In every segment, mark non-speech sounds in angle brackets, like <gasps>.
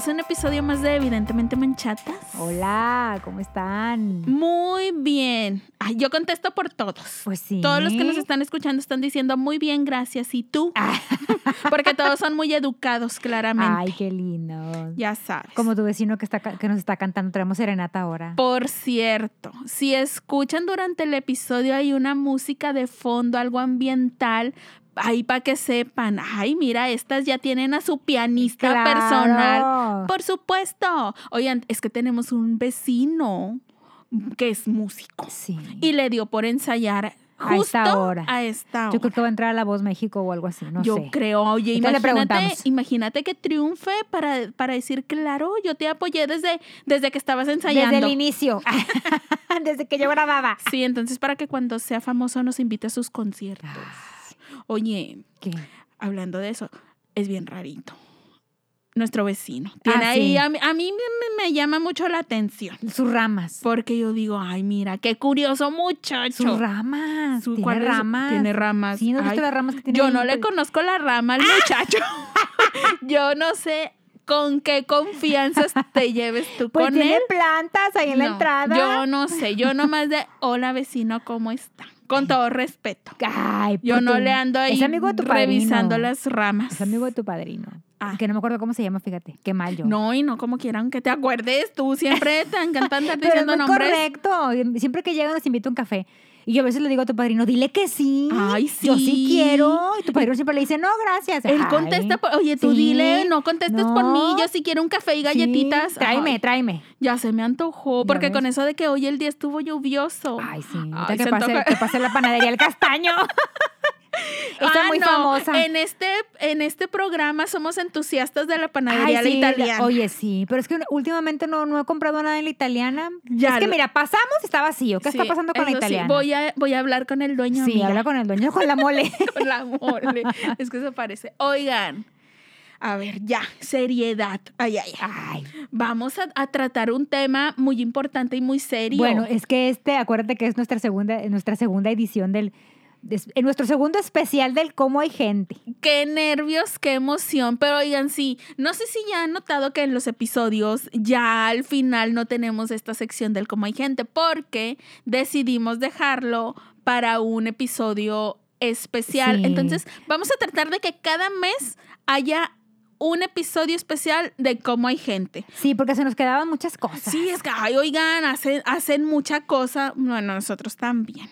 bienvenidos a un episodio más de Evidentemente Manchatas. Hola, ¿cómo están? Muy bien. Ay, yo contesto por todos. Pues sí. Todos los que nos están escuchando están diciendo muy bien, gracias. ¿Y tú? Ah. <laughs> Porque todos son muy educados, claramente. Ay, qué lindo. Ya sabes. Como tu vecino que, está, que nos está cantando, traemos serenata ahora. Por cierto, si escuchan durante el episodio hay una música de fondo, algo ambiental, ahí para que sepan, ay, mira, estas ya tienen a su pianista Claro. personal. Por supuesto. Oigan, es que tenemos un vecino que es músico Sí. y le dio por ensayar A justo esta hora. a esta hora. Yo creo que va a entrar a La Voz México o algo así, no Yo sé. creo, oye, imagínate, imagínate que triunfe para, para decir, claro, yo te apoyé desde, desde que estabas ensayando. Desde el inicio. <laughs> Desde que yo grababa. Sí, entonces para que cuando sea famoso nos invite a sus conciertos. Oye, ¿Qué? hablando de eso, es bien rarito. Nuestro vecino. Tiene Ah, ahí, sí. a, mí- a mí me, me llama mucho la atención. Sus ramas. Porque yo digo, ay, mira, qué curioso muchacho. Sus ramas. Su- Tiene ramas. Tiene ramas. Sí, ¿no has visto Ay, las ramas que tiene? Yo ahí? no le conozco la rama al muchacho. <laughs> yo no sé con qué confianzas te lleves tú Pues con tiene él. plantas ahí en la entrada. Yo no sé, yo nomás de, hola vecino, ¿cómo está? Con todo respeto. Ay, Yo no le ando ahí Es amigo de tu revisando padrino. las ramas. Es amigo de tu padrino. Ah. Que no me acuerdo cómo se llama, fíjate. Qué mal yo. No, y no como quieran que te acuerdes. Tú siempre te <laughs> encanta andar Pero es diciendo muy nombres. correcto. Siempre que llega nos invita a un café. Y yo a veces le digo a tu padrino, dile que sí. Ay, Yo sí sí. quiero. Y tu padrino siempre le dice, no, gracias. Él Ay, contesta, por- oye, tú sí, dile, no contestes por mí, yo sí quiero un café y sí, galletitas. tráeme, Ay, tráeme. ya se me antojó, ¿Ya porque con eso de que hoy el día estuvo lluvioso. Ay, sí. Ay, que, pase, que pase la panadería El Castaño. <laughs> Está Ah, muy no, famosa. En este, en este programa somos entusiastas de la panadería Ay, la sí, italiana. Oye, sí, pero es que últimamente no, no he comprado nada en la italiana. Ya es que lo- mira, pasamos y está vacío. ¿Qué Sí, está pasando con la sí, italiana? voy, a, voy a hablar con el dueño. sí, amiga. habla con el dueño, con la mole. <laughs> con la mole. es que se parece. Oigan, a ver, ya, seriedad. Ay, ay, ay. Vamos a, a tratar un tema muy importante y muy serio. Bueno, es que este, acuérdate que es nuestra segunda, nuestra segunda edición del, en nuestro segundo especial del cómo hay gente. qué nervios, qué emoción. Pero oigan, sí, no sé si ya han notado que en los episodios ya al final no tenemos esta sección del cómo hay gente, porque decidimos dejarlo para un episodio especial. Sí. Entonces, vamos a tratar de que cada mes haya un episodio especial de cómo hay gente. Sí, porque se nos quedaban muchas cosas. Sí, es que, ay, oigan, hacen, hacen mucha cosa. Bueno, nosotros también.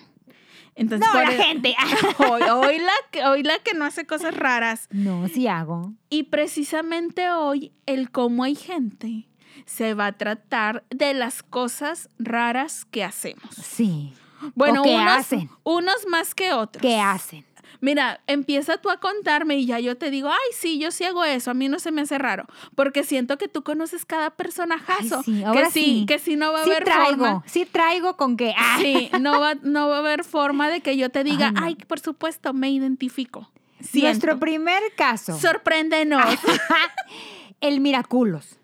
Entonces, No, la e- gente. <laughs> Hoy, hoy la, que- hoy la que no hace cosas raras. No, sí hago. Y precisamente hoy, el cómo hay gente se va a tratar de las cosas raras que hacemos. Sí. Bueno, O que unos, hacen. unos más que otros. ¿Qué hacen? Mira, empieza tú a contarme y ya yo te digo, ay, sí, yo sí hago eso, a mí no se me hace raro, porque siento que tú conoces cada personajazo. Ay, sí, ahora que sí, sí. que sí no va a Sí haber traigo, forma. sí traigo con que... ah, Sí, no va, no va a haber forma de que yo te diga, Ay, no. ay, por supuesto, me identifico. Siento. Nuestro primer caso. Sorpréndenos. <laughs> el Miraculos.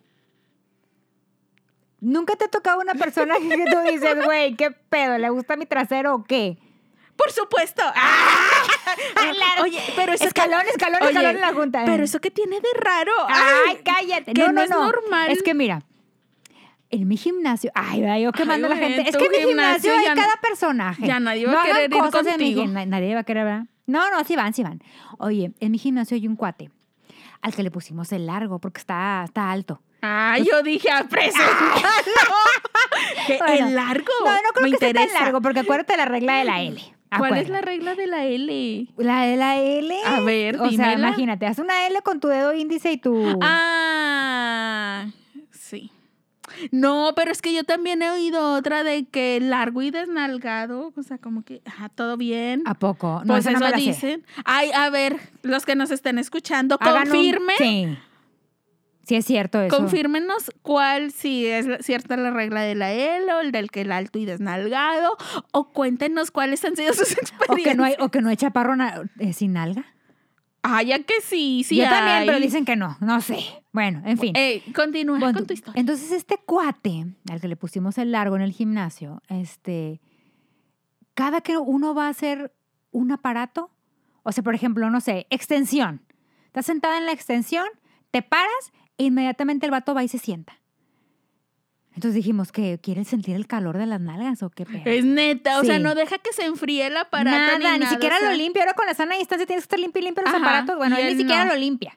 ¿Nunca te ha tocado una persona que tú dices, güey, qué pedo, le gusta mi trasero o qué? Por supuesto. <laughs> Oye, pero eso Escalón, que, escalón, Oye, escalón en la junta. pero eso que tiene de raro. Ay, cállate. que no, no no, es no. normal. Es que mira, en mi gimnasio, ay, yo quemando a la gente. Es que en mi gimnasio gimnasio hay no- cada personaje. ya nadie va no a querer ir mi nadie va a querer, ¿verdad? No, no, sí van, sí van. Oye, en mi gimnasio hay un cuate al que le pusimos el largo porque está, está alto. Ay, yo dije, a <laughs> <laughs> Que Bueno, el largo. No, no creo me que sea tan interesa. largo porque acuérdate la regla de la L. ¿Cuál es la regla de la L? La de la L. A ver, O sea, imagínate, haz una L con tu dedo índice y tu. Ah, sí. No, pero es que yo también he oído otra de que largo y desnalgado, o sea, como que, ajá, todo bien. ¿A poco? No, pues no eso me la sé. dicen. Ay, a ver, los que nos estén escuchando, Hagan un- confirmen, Sí. Sí, es cierto eso. confírmenos cuál, si es cierta la regla de la L o el del que el alto y desnalgado, o cuéntenos cuáles han sido sus <laughs> O experiencias. que no hay, o que no hay chaparro eh, sin alga. Ah, ya que sí, sí Yo también, pero dicen que no. No sé. Bueno, en fin. Ey, continúa Bueno, con tu historia. Entonces, este cuate, al que le pusimos el largo en el gimnasio, este, cada que uno va a hacer un aparato, o sea, por ejemplo, no sé, extensión. Estás sentada en la extensión, te paras E inmediatamente el vato va y se sienta. Entonces dijimos que quiere sentir el calor de las nalgas o qué pedo. Es neta, o sea, no deja que se enfríe el aparato. Nada, ni, siquiera o sea, lo limpia. Ahora con la sana distancia tienes que estar limpio y limpio los Ajá, aparatos. Bueno, él ni siquiera no. lo limpia.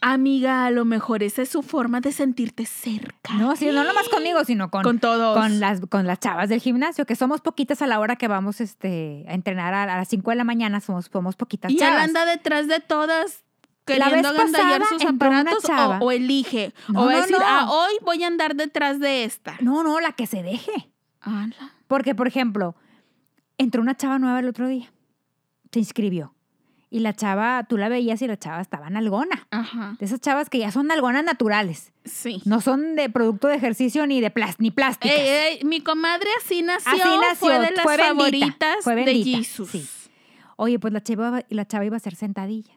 Amiga, a lo mejor esa es su forma de sentirte cerca. No, sí, no nomás conmigo, sino con, Con todos. con las, con las chavas del gimnasio, que somos poquitas a la hora que vamos este, a entrenar a, a las 5 de la mañana, somos, somos poquitas Y él chavas. anda detrás de todas queriendo agandallar sus aparatos o, o elige. No, o va a no, decir, no. ah, hoy voy a andar detrás de esta. No, no, la que se deje. Ala. Porque, por ejemplo, entró una chava nueva el otro día, se inscribió. Y la chava, tú la veías y la chava estaba nalgona. Ajá. De esas chavas que ya son nalgonas naturales. Sí. No son de producto de ejercicio ni de plas ni ey, mi comadre así nació, Así nació, fue de las fue bendita, favoritas fue de bendita, Jesus. sí. Oye, pues la chava, la chava iba a hacer sentadillas.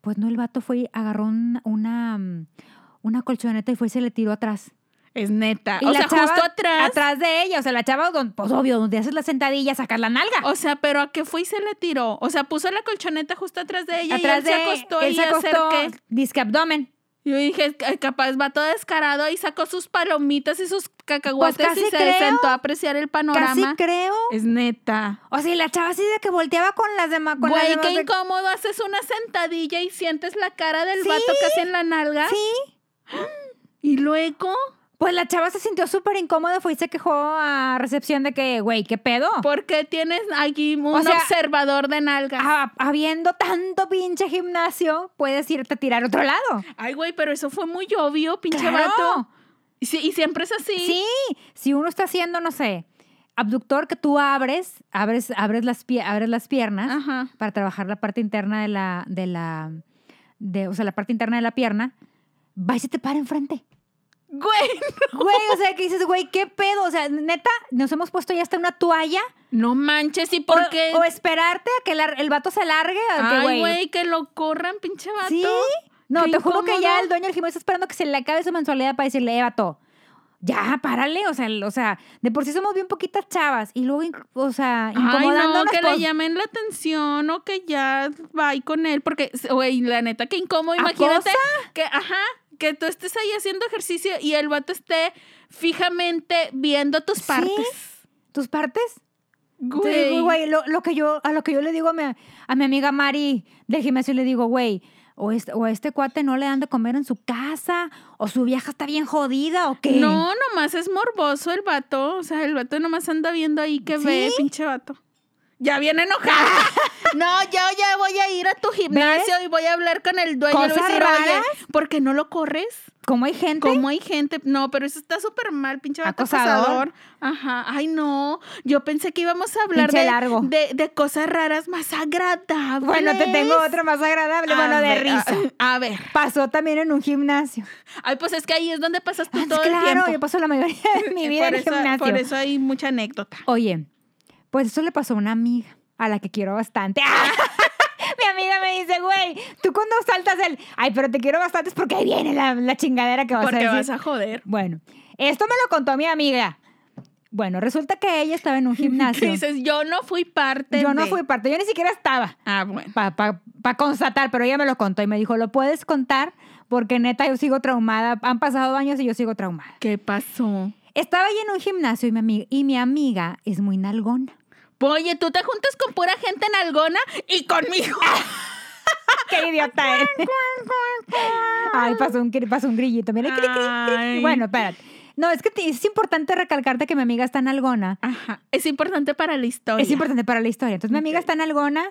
Pues no, el vato fue, y agarró un- una, mm, una colchoneta y fue y se le tiró atrás. Es neta. Y o la sea, chava justo atrás. Atrás de ella. O sea, la chava, pues obvio, donde haces la sentadilla, sacas la nalga. O sea, pero ¿a qué fue y se le tiró? O sea, puso la colchoneta justo atrás de ella atrás y él de se acostó él y se acostó, disque abdomen. Yo dije, "Ay, capaz va todo descarado y sacó sus palomitas y sus cacahuates Pues casi y se creo. sentó a apreciar el Casi panorama. creo. Es neta. O sea, y la chava así de que volteaba con las demás. Con Güey, qué de- incómodo. Haces una sentadilla y sientes la cara del Sí. vato casi en la nalga. Sí. <gasps> Y luego, Pues la chava se sintió súper incómoda, fue y se quejó a recepción de que, güey, ¿qué pedo? ¿por qué tienes aquí un sea, observador de nalgas? Habiendo tanto pinche gimnasio, puedes irte a tirar a otro lado. Ay, güey, pero eso fue muy obvio, pinche Claro. vato. Y, y siempre es así. Sí, si uno está haciendo, no sé, abductor que tú abres, abres, abres, las, pie- abres las piernas Ajá. para trabajar la parte interna de la, de la, de, o sea, la parte interna de la pierna, va y se te para enfrente. Güey, <laughs> Güey, o sea, que dices, güey, ¿qué pedo? O sea, neta, nos hemos puesto ya hasta una toalla. no manches, ¿y O, por qué? o esperarte a que la- el vato se largue. Ay, güey, que lo corran, pinche vato. Sí. No, Qué te juro que ya el dueño del gimnasio está esperando que se le acabe su mensualidad para decirle, eh, vato, ya, párale. O sea, el- o sea, de por sí somos bien poquitas chavas. Y luego, o sea, Ay, no, incomodándonos. que le llamen la atención o que ya vaya con él, porque, güey, la neta, qué incómodo. ¿Acosa? Imagínate que, ajá, que tú estés ahí haciendo ejercicio y el vato esté fijamente viendo tus Sí. partes. ¿Tus partes? Güey. Entonces, güey, lo, lo que yo, a lo que yo le digo a mi, a mi amiga Mari del gimnasio, le digo, güey, o este, o a este cuate no le dan de comer en su casa, o su vieja está bien jodida, o qué. No, nomás es morboso el vato. O sea, el vato nomás anda viendo ahí que ve, ¿Sí? pinche vato. Ya viene enojada. <laughs> no, yo ya voy a ir a tu gimnasio y voy a hablar con el dueño. ¿Cosas oye, raras? ¿por qué no lo corres? ¿Cómo hay gente? ¿Cómo hay gente? No, pero eso está súper mal, pinche Acosador. acosador. Ajá. Ay, no. Yo pensé que íbamos a hablar de, largo. de, de cosas raras más agradables. Bueno, te tengo otra más agradable, A bueno, de risa. A, a ver. Pasó también en un gimnasio. Ay, pues es que ahí es donde pasas tú Ah, todo el claro, tiempo. yo paso la mayoría de <laughs> mi vida por en eso, gimnasio. Por eso hay mucha anécdota. Oye, pues eso le pasó a una amiga a la que quiero bastante. <laughs> Mi amiga me dice, güey, tú cuando saltas el, ay, pero te quiero bastante es porque ahí viene la, la chingadera que vas a Porque decir. vas a joder. Bueno, esto me lo contó mi amiga. Bueno, resulta que ella estaba en un <laughs> gimnasio. dices, yo no fui parte Yo no fui parte, yo ni siquiera estaba Ah, bueno. para constatar, pero ella me lo contó y me dijo, lo puedes contar porque neta yo sigo traumada. Han pasado años y yo sigo traumada. ¿Qué pasó? Estaba ahí en un gimnasio y mi amiga, y mi amiga es muy nalgona. Oye, tú te juntas con pura gente nalgona y conmigo. <laughs> ¡Qué idiota eres! Ay, pasó un, pasó un grillito. Mira, cri, cri, cri. Bueno, espérate. No, es que es importante recalcarte que mi amiga está en algona. Ajá. Es importante para la historia. Es importante para la historia. Entonces, mi amiga está en algona,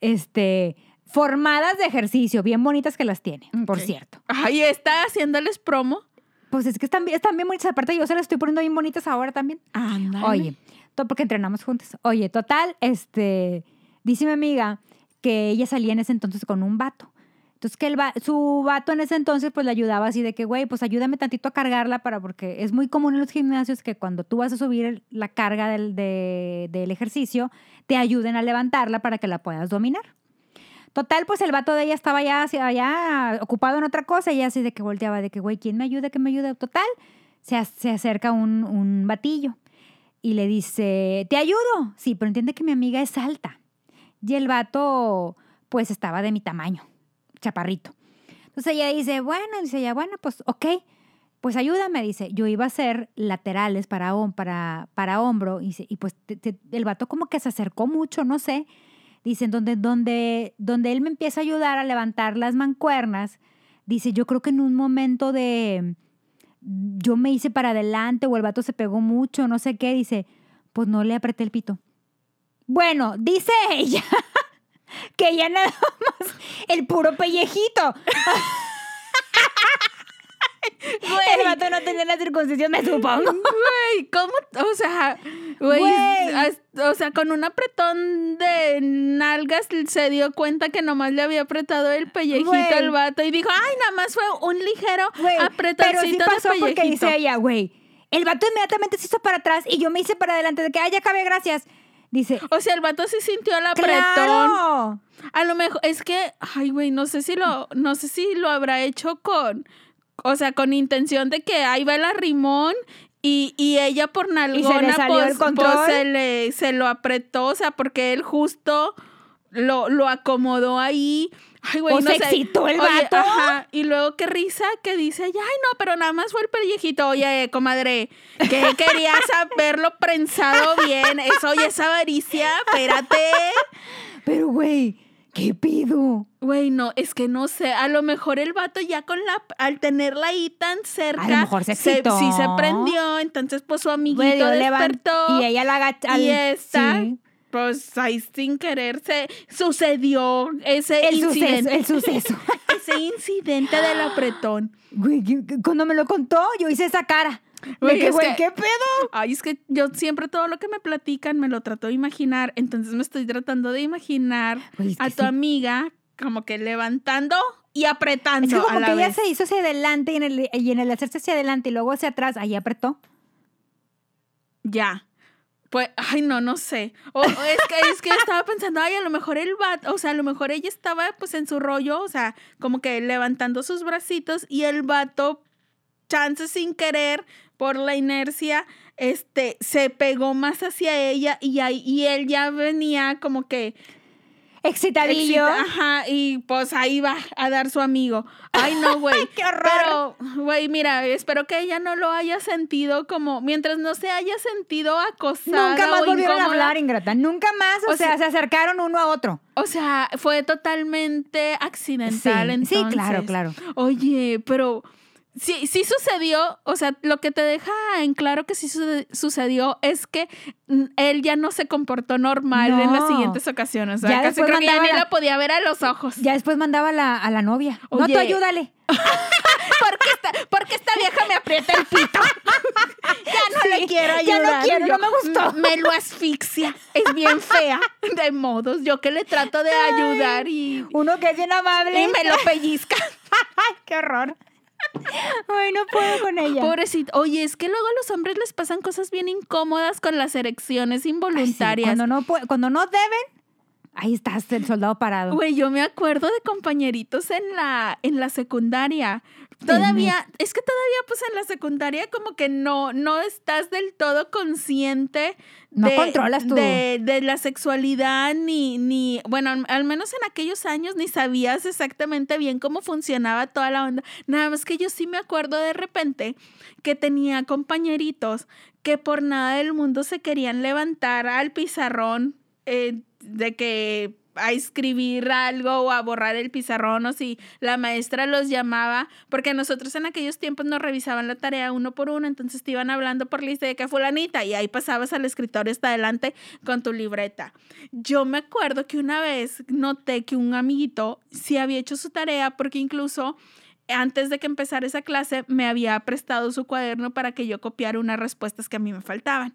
este, formadas de ejercicio, bien bonitas que las tiene, por cierto. Ay, está haciéndoles promo. Pues es que están, bien- están bien bonitas. Aparte, yo se las estoy poniendo bien bonitas ahora también. Ándale. Oye, porque entrenamos juntas. Oye, total, este, dice mi amiga que ella salía en ese entonces con un vato. Entonces, que el su vato en ese entonces, pues le ayudaba así de que, güey, pues ayúdame tantito a cargarla para, porque es muy común en los gimnasios que cuando tú vas a subir la carga del, de- del ejercicio, te ayuden a levantarla para que la puedas dominar. Total, pues el vato de ella estaba ya, ya ocupado en otra cosa y ella así de que volteaba, de que, güey, ¿quién me ayuda? ¿Quién me ayuda? Total, se, se acerca un, un batillo y le dice, ¿te ayudo? Sí, pero entiende que mi amiga es alta. Y el vato, pues estaba de mi tamaño, chaparrito. Entonces ella dice, bueno, dice ella, bueno, pues ok, pues ayúdame, dice. Yo iba a hacer laterales para, para, para hombro y, pues te- el vato como que se acercó mucho, no sé. Dicen, donde, donde, donde él me empieza a ayudar a levantar las mancuernas, dice, yo creo que en un momento de, yo me hice para adelante o el vato se pegó mucho, no sé qué, dice, pues no le apreté el pito. Bueno, dice ella <laughs> que ya nada más el puro pellejito. <laughs> El vato no tenía la circuncisión, me supongo. Güey, ¿cómo? O sea, güey, Güey. o sea, con un apretón de nalgas se dio cuenta que nomás le había apretado el pellejito Güey. al vato y dijo, ay, nada más fue un ligero Güey, apretoncito pero sí de pasó porque pellejito. dice ella, güey, el vato inmediatamente se hizo para atrás y yo me hice para adelante de que, ay, ya acabé, gracias. Dice, O sea, el vato sí sintió el apretón. ¡claro! A lo mejor, es que, ay, güey, no sé si lo, no sé si lo habrá hecho con, o sea, con intención de que ahí va el arrimón y, y ella por nalgona, salió pues, pues, se, le, se lo apretó, o sea, porque él justo lo, lo acomodó ahí. Ay, güey, O no se sé. excitó el Oye, vato. Ajá, y luego qué risa que dice, ay, no, pero nada más fue el pellejito. Oye, comadre, que <laughs> querías haberlo prensado bien. Eso ya es avaricia, espérate. Pero, güey, ¿qué pido? Güey, no, es que no sé, a lo mejor el vato ya con la, al tenerla ahí tan cerca, A lo mejor se excitó. sí se prendió, entonces pues su amiguito Güey, despertó Y ella la agacha. y esta, sí. pues ahí sin querer se sucedió ese El suceso, incidente, el suceso. <laughs> ese incidente del apretón. Güey, ¿qué- qué- cuando me lo contó, yo hice esa cara. Güey, de que, es güey, que- ¿qué pedo? Ay, es que yo siempre todo lo que me platican me lo trato de imaginar, entonces me estoy tratando de imaginar Güey, a tu sí. amiga como que levantando y apretando Es que a como la que ella se hizo hacia adelante y en, el, y en el hacerse hacia adelante y luego hacia atrás, ahí apretó. Ya. Pues, ay, no, no sé. O, o es, que, es que estaba pensando, ay, a lo mejor el vato, o sea, a lo mejor ella estaba pues en su rollo, o sea, como que levantando sus bracitos y el vato, chance sin querer, por la inercia, este, se pegó más hacia ella y, ahí, y él ya venía como que Excitadillo. excita- ajá, y pues ahí va a dar su amigo. Ay, no, <laughs> güey. ¡Qué horror! Pero, güey, mira, espero que ella no lo haya sentido como, mientras no se haya sentido acosada Nunca más o volvieron a hablar, Ingrata. Nunca más. O, O sea, sea- se acercaron uno a otro. O sea, fue totalmente accidental Sí, entonces. sí, claro, claro. Oye, pero sí, sí sucedió, o sea, lo que te deja en claro que sí suce- sucedió es que él ya no se comportó normal en las siguientes ocasiones. O sea, Ya casi creo que ya ni la- la podía ver a los ojos. Ya después mandaba a la, a la novia. No, tú ayúdale. <laughs> porque esta, porque esta vieja me aprieta el pito. <laughs> ya no Sí, le quiero ya ayudar. no quiero, no me gustó. "M- Me lo asfixia. Es bien fea. De modos, yo que le trato de ayudar y, Uno que es bien amable. y me lo pellizca. ¡Ay, <laughs> qué horror! Ay, no puedo con <laughs> ella. Pobrecito. Oye, es que luego a los hombres les pasan cosas bien incómodas con las erecciones Ay, sí, involuntarias. cuando, no cuando no deben, ahí estás el soldado parado. Güey, yo me acuerdo de compañeritos en la, en la secundaria. Todavía, es que todavía pues en la secundaria como que no, no estás del todo consciente No de, controlas tu- de, de la sexualidad ni, ni, bueno, al, al menos en aquellos años ni sabías exactamente bien cómo funcionaba toda la onda. Nada más que yo sí me acuerdo de repente que tenía compañeritos que por nada del mundo se querían levantar al pizarrón eh, de que a escribir algo o a borrar el pizarrón o si la maestra los llamaba, porque nosotros en aquellos tiempos nos revisaban la tarea uno por uno, entonces te iban hablando por lista de que fulanita y ahí pasabas al escritorio hasta adelante con tu libreta. Yo me acuerdo que una vez noté que un amiguito sí había hecho su tarea porque incluso antes de que empezara esa clase me había prestado su cuaderno para que yo copiara unas respuestas que a mí me faltaban.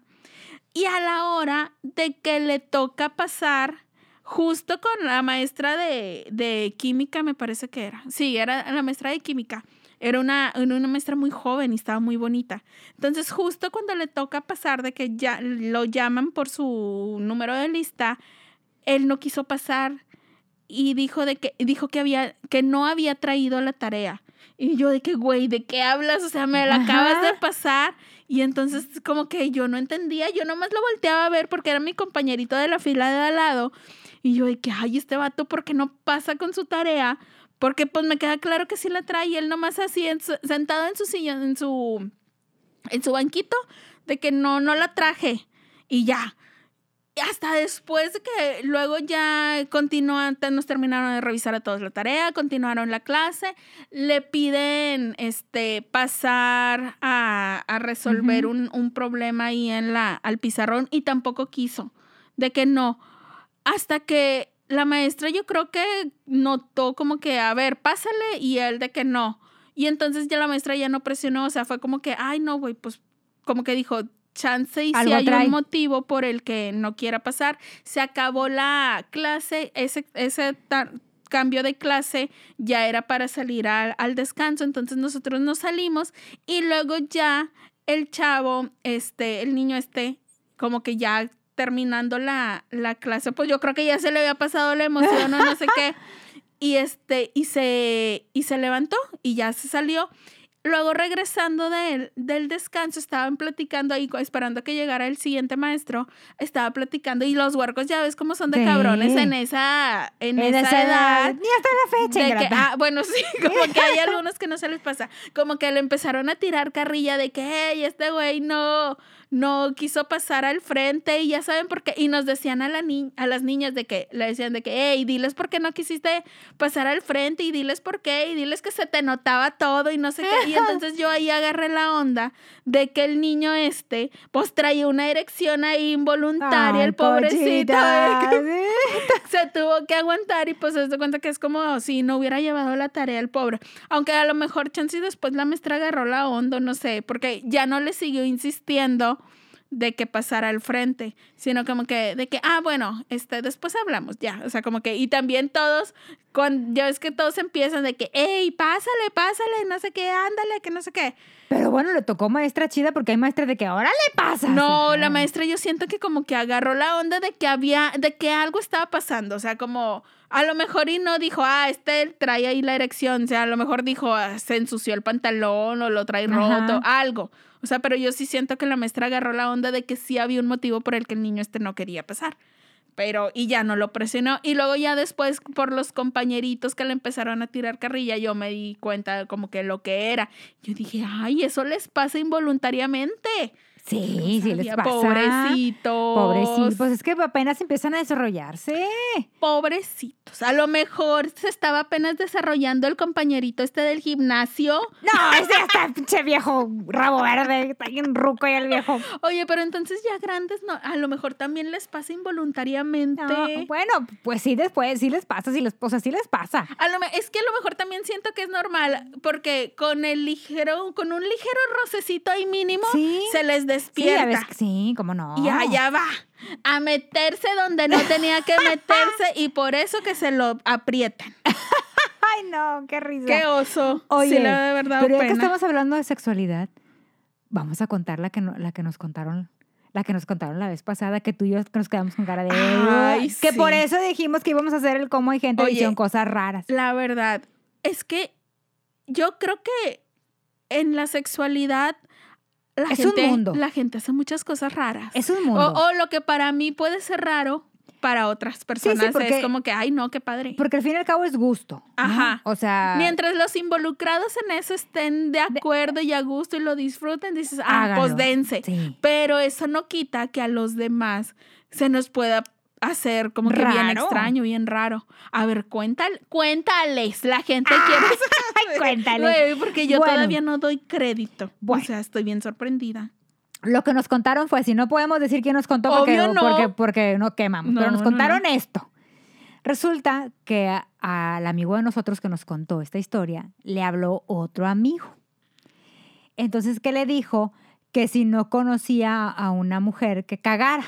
Y a la hora de que le toca pasar, justo con la maestra de, de química, me parece que era. Sí, era la maestra de química. Era una, una maestra muy joven y estaba muy bonita. Entonces, justo cuando le toca pasar de que ya lo llaman por su número de lista, él no quiso pasar y dijo de que dijo que había que no había traído la tarea. Y yo de que, güey, ¿de qué hablas? O sea, me la Ajá. acabas de pasar. Y entonces como que yo no entendía, yo nomás lo volteaba a ver porque era mi compañerito de la fila de al lado. Y yo de que, ay, este vato, ¿por qué no pasa con su tarea? Porque pues me queda claro que sí la trae y él nomás así en su- sentado en su sillón, en su, en su banquito, de que no, no la traje y ya. Hasta después de que luego ya continúan, nos terminaron de revisar a todos la tarea, continuaron la clase, le piden este pasar a, a resolver un, un problema ahí en la, al pizarrón y tampoco quiso, de que no. Hasta que la maestra yo creo que notó como que, a ver, pásale y él de que no. Y entonces ya la maestra ya no presionó, o sea, fue como que, ay, no, güey, pues como que dijo, chance y si hay trae. un motivo por el que no quiera pasar. Se acabó la clase, ese, ese cambio de clase ya era para salir al, al descanso, entonces nosotros nos salimos y luego ya el chavo, este, el niño este, como que ya terminando la, la clase, pues yo creo que ya se le había pasado la emoción o no sé qué. <laughs> Y este, y se, y se levantó y ya se salió. Luego regresando del, del descanso, estaban platicando ahí, esperando que llegara el siguiente maestro, estaba platicando y los huercos ya ves cómo son de Sí. cabrones en esa, en, En esa, edad. Ni hasta la fecha, De que, ah, bueno, sí, <laughs> como que hay algunos que no se les pasa. Como que le empezaron a tirar carrilla de que, hey, este güey no, no quiso pasar al frente y ya saben por qué. Y nos decían a, la ni- a las niñas de que, le decían de que, hey, diles por qué no quisiste pasar al frente y diles por qué y diles que se te notaba todo y no sé qué. Y <laughs> entonces yo ahí agarré la onda de que el niño este, pues traía una erección ahí involuntaria, Ay, el pobrecito. <laughs> se tuvo que aguantar y pues se da cuenta que es como si no hubiera llevado la tarea el pobre. Aunque a lo mejor chance y después la maestra agarró la onda, no sé, porque ya no le siguió insistiendo de que pasara al frente, sino como que de que, ah, bueno, este, después hablamos, ya, o sea, como que, y también todos, cuando, ya ves que todos empiezan de que, hey, pásale, pásale, no sé qué, ándale, que no sé qué. Pero bueno, le tocó maestra chida porque hay maestra de que ahora le pasa. No, la maestra yo siento que como que agarró la onda de que había, de que algo estaba pasando, o sea, como a lo mejor y no dijo, ah, este trae ahí la erección, o sea, a lo mejor dijo, ah, se ensució el pantalón o lo trae Ajá. roto, algo. O sea, pero yo sí siento que la maestra agarró la onda de que sí había un motivo por el que el niño este no quería pasar. Pero, y ya no lo presionó. Y luego ya después, por los compañeritos que le empezaron a tirar carrilla, yo me di cuenta como que lo que era. Yo dije, ay, eso les pasa involuntariamente. Sí, sí les pasa. Pobrecitos. Pobrecitos. Pues es que apenas empiezan a desarrollarse. Pobrecitos. A lo mejor se estaba apenas desarrollando el compañerito este del gimnasio. No, ese ya está pinche viejo rabo verde. Está bien ruco ya el viejo. Oye, pero entonces ya grandes, no, a lo mejor también les pasa involuntariamente. No, bueno, pues sí, después sí les pasa, sí les, o sea, sí les pasa. A lo es que a lo mejor también siento que es normal, porque con el ligero, con un ligero rocecito ahí mínimo, Sí. se les despierta. a veces, sí, cómo no. Y allá va, a meterse donde no tenía que <laughs> meterse y por eso que se lo aprietan. <laughs> Ay, no, qué risa. Qué oso. Oye, sí, de verdad pero ya que estamos hablando de sexualidad, vamos a contar la que, no- la que nos contaron. La que nos contaron la vez pasada, que tú y yo nos quedamos con cara de... Ay, que sí. por eso dijimos que íbamos a hacer el cómo hay gente Oye, edición cosas raras. La verdad, es que yo creo que en la sexualidad la, Es un mundo. la gente hace muchas cosas raras. Es un o, mundo. o lo que para mí puede ser raro, para otras personas porque- es como que, ay, no, qué padre. Porque al fin y al cabo es gusto. ¿no? Ajá. O sea... Mientras los involucrados en eso estén de acuerdo y a gusto y lo disfruten, dices, ah, pues dense. Sí. Pero eso no quita que a los demás se nos pueda hacer como que bien extraño, bien raro. A ver, cuéntale, cuéntales, la gente quiere Ay, <laughs> cuéntales. Güey, porque yo Bueno. todavía no doy crédito. Bueno. O sea, estoy bien sorprendida. Lo que nos contaron fue así. No podemos decir quién nos contó porque, Obvio no. porque, porque no quemamos. No, pero nos no, contaron esto. Resulta que a- al amigo de nosotros que nos contó esta historia le habló otro amigo. Entonces, ¿qué le dijo? Que si no conocía a una mujer que cagara.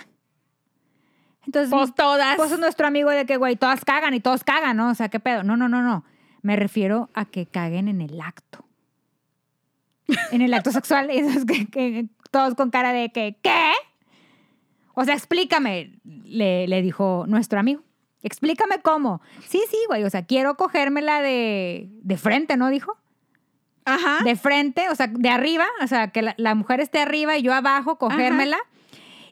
Entonces, Pues todas. pues es nuestro amigo de que, güey, todas cagan y todos cagan, ¿no? O sea, ¿qué pedo? No, no, no, no. Me refiero a que caguen en el acto. En el acto sexual. <laughs> Que, que todos con cara de que, ¿qué? O sea, explícame, le, le dijo nuestro amigo. Explícame cómo. Sí, sí, güey. O sea, quiero cogérmela de, de frente, ¿no? Dijo. Ajá. De frente, o sea, de arriba. O sea, que la, la mujer esté arriba y yo abajo, cogérmela.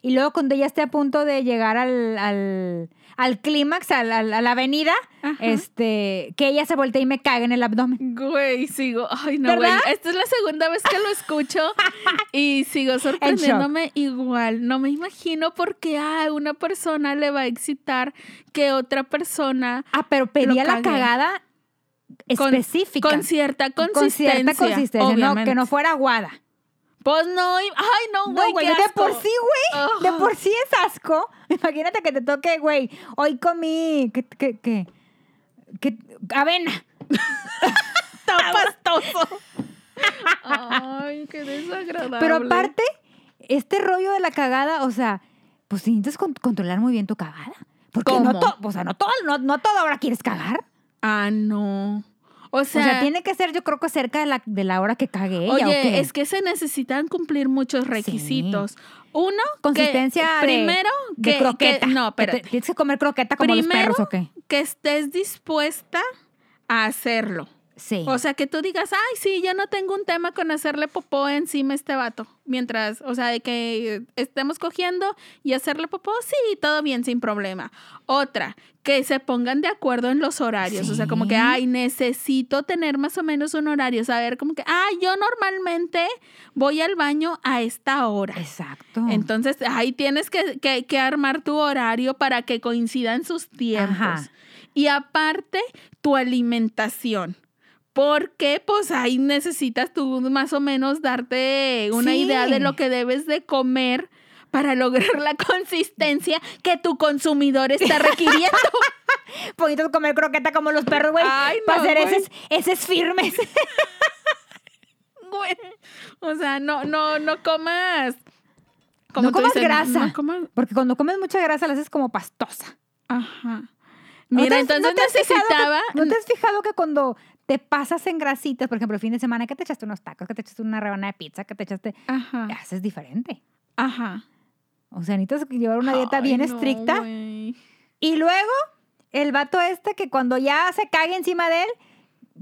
y luego cuando ya esté a punto de llegar al, al, al clímax, a la avenida, Ajá. este, que ella se voltea y me caga en el abdomen. Güey, sigo. Ay, no, güey. Esta es la segunda vez que lo escucho <laughs> y sigo sorprendiéndome igual. No me imagino por qué a una persona le va a excitar que otra persona Ah, pero pedía la cagada Con- específica. con cierta Con consistencia. cierta consistencia, no, que no fuera aguada. Pues no, ay, no, No, güey, güey, de por sí, güey. De por sí es asco. <laughs> Imagínate que te toque, güey. Hoy comí. ¿Qué? qué, qué? qué- avena. <laughs> Está pastoso. <laughs> Ay, qué desagradable. Pero aparte, este rollo de la cagada, o sea, pues sí necesitas con- controlar muy bien tu cagada. Porque no, ¿Cómo? to- o sea, no todo, no, no toda hora quieres cagar. Ah, no. O O sea, sea, tiene que ser, yo creo que cerca de la, de la hora que cague ella. ¿o Oye, qué? es que se necesitan cumplir muchos requisitos. Uno, que consistencia de- primero de que, croqueta. que- no, espérate. Tienes que comer croqueta como los Primero, perros, ¿o qué? que estés dispuesta a hacerlo. Sí. O sea, que tú digas, ay, sí, yo no tengo un tema con hacerle popó encima a este vato. Mientras, o sea, de que estemos cogiendo y hacerle popó, sí, todo bien, sin problema. Otra, que se pongan de acuerdo en los horarios. O sea, como que, ay, necesito tener más o menos un horario. Saber como que, ay, yo normalmente voy al baño a esta hora. Exacto. Entonces, ahí tienes que, que- que armar tu horario para que coincidan sus tiempos. Ajá. Y aparte, tu alimentación. Porque pues ahí necesitas tú más o menos darte una Sí. idea de lo que debes de comer para lograr la <laughs> consistencia que tu consumidor está requiriendo. <laughs> Poquitos comer croqueta como los perros, güey. Ay, Para no, hacer güey. esos, esos firmes. <laughs> Güey. o sea, no, no, no comas. como no comas grasa. No comas. Porque cuando comes mucha grasa la haces como pastosa. Ajá. ¿No Mira, has- entonces no que- necesitaba. ¿No te has fijado que cuando te pasas en grasitas, por ejemplo, el fin de semana, que te echaste unos tacos, que te echaste una rebanada de pizza, que te echaste... Ajá. Haces diferente. Ajá. O sea, necesitas llevar una dieta Ay, bien no, estricta. güey. Y luego, el vato este que cuando ya se cague encima de él,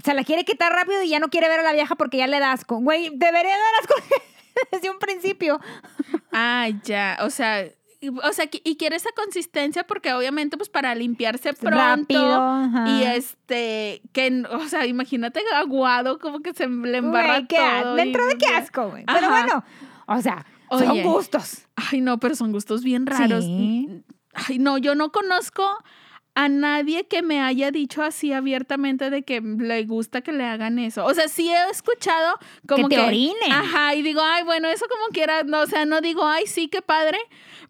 se la quiere quitar rápido y ya no quiere ver a la vieja porque ya le da asco. Güey, debería dar asco <laughs> desde un principio. Ah, ya. O sea, o sea, y quiere esa consistencia porque obviamente, pues para limpiarse pronto. Rápido. ajá. Y este, que, o sea, imagínate aguado, como que se le embarra qué todo. De y entrada, qué asco, güey. Pero bueno, o sea, son gustos. Ay, no, pero son gustos bien raros. Sí. Ay, no, yo no conozco a nadie que me haya dicho así abiertamente de que le gusta que le hagan eso. O sea, sí he escuchado como Que que... te orinen. Ajá, y digo, ay, bueno, eso como quiera, no, o sea, no digo, ay, sí, qué padre,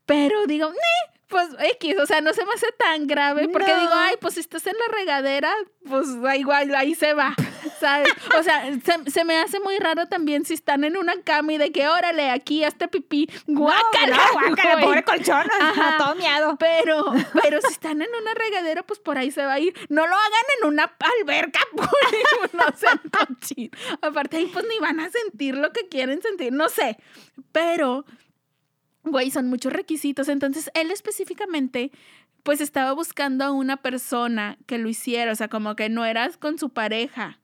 pero digo, "Neh", pues X, o sea, no se me hace tan grave, porque No. digo, ay, pues si estás en la regadera, pues da igual, ahí se va, <laughs> ¿sabes? O sea, se, se me hace muy raro también si están en una cama y de que, órale, aquí hazte pipí, guácala, No, guácala, güey. pobre colchón. Ajá. Todo miado. Pero, <laughs> pero si están en una regadera, pues por ahí se va a ir. No lo hagan en una alberca, <laughs> pues, no sean. Aparte ahí pues ni van a sentir lo que quieren sentir, no sé. Pero, güey, son muchos requisitos. Entonces, él específicamente, pues estaba buscando a una persona que lo hiciera. O sea, como que no eras con su pareja.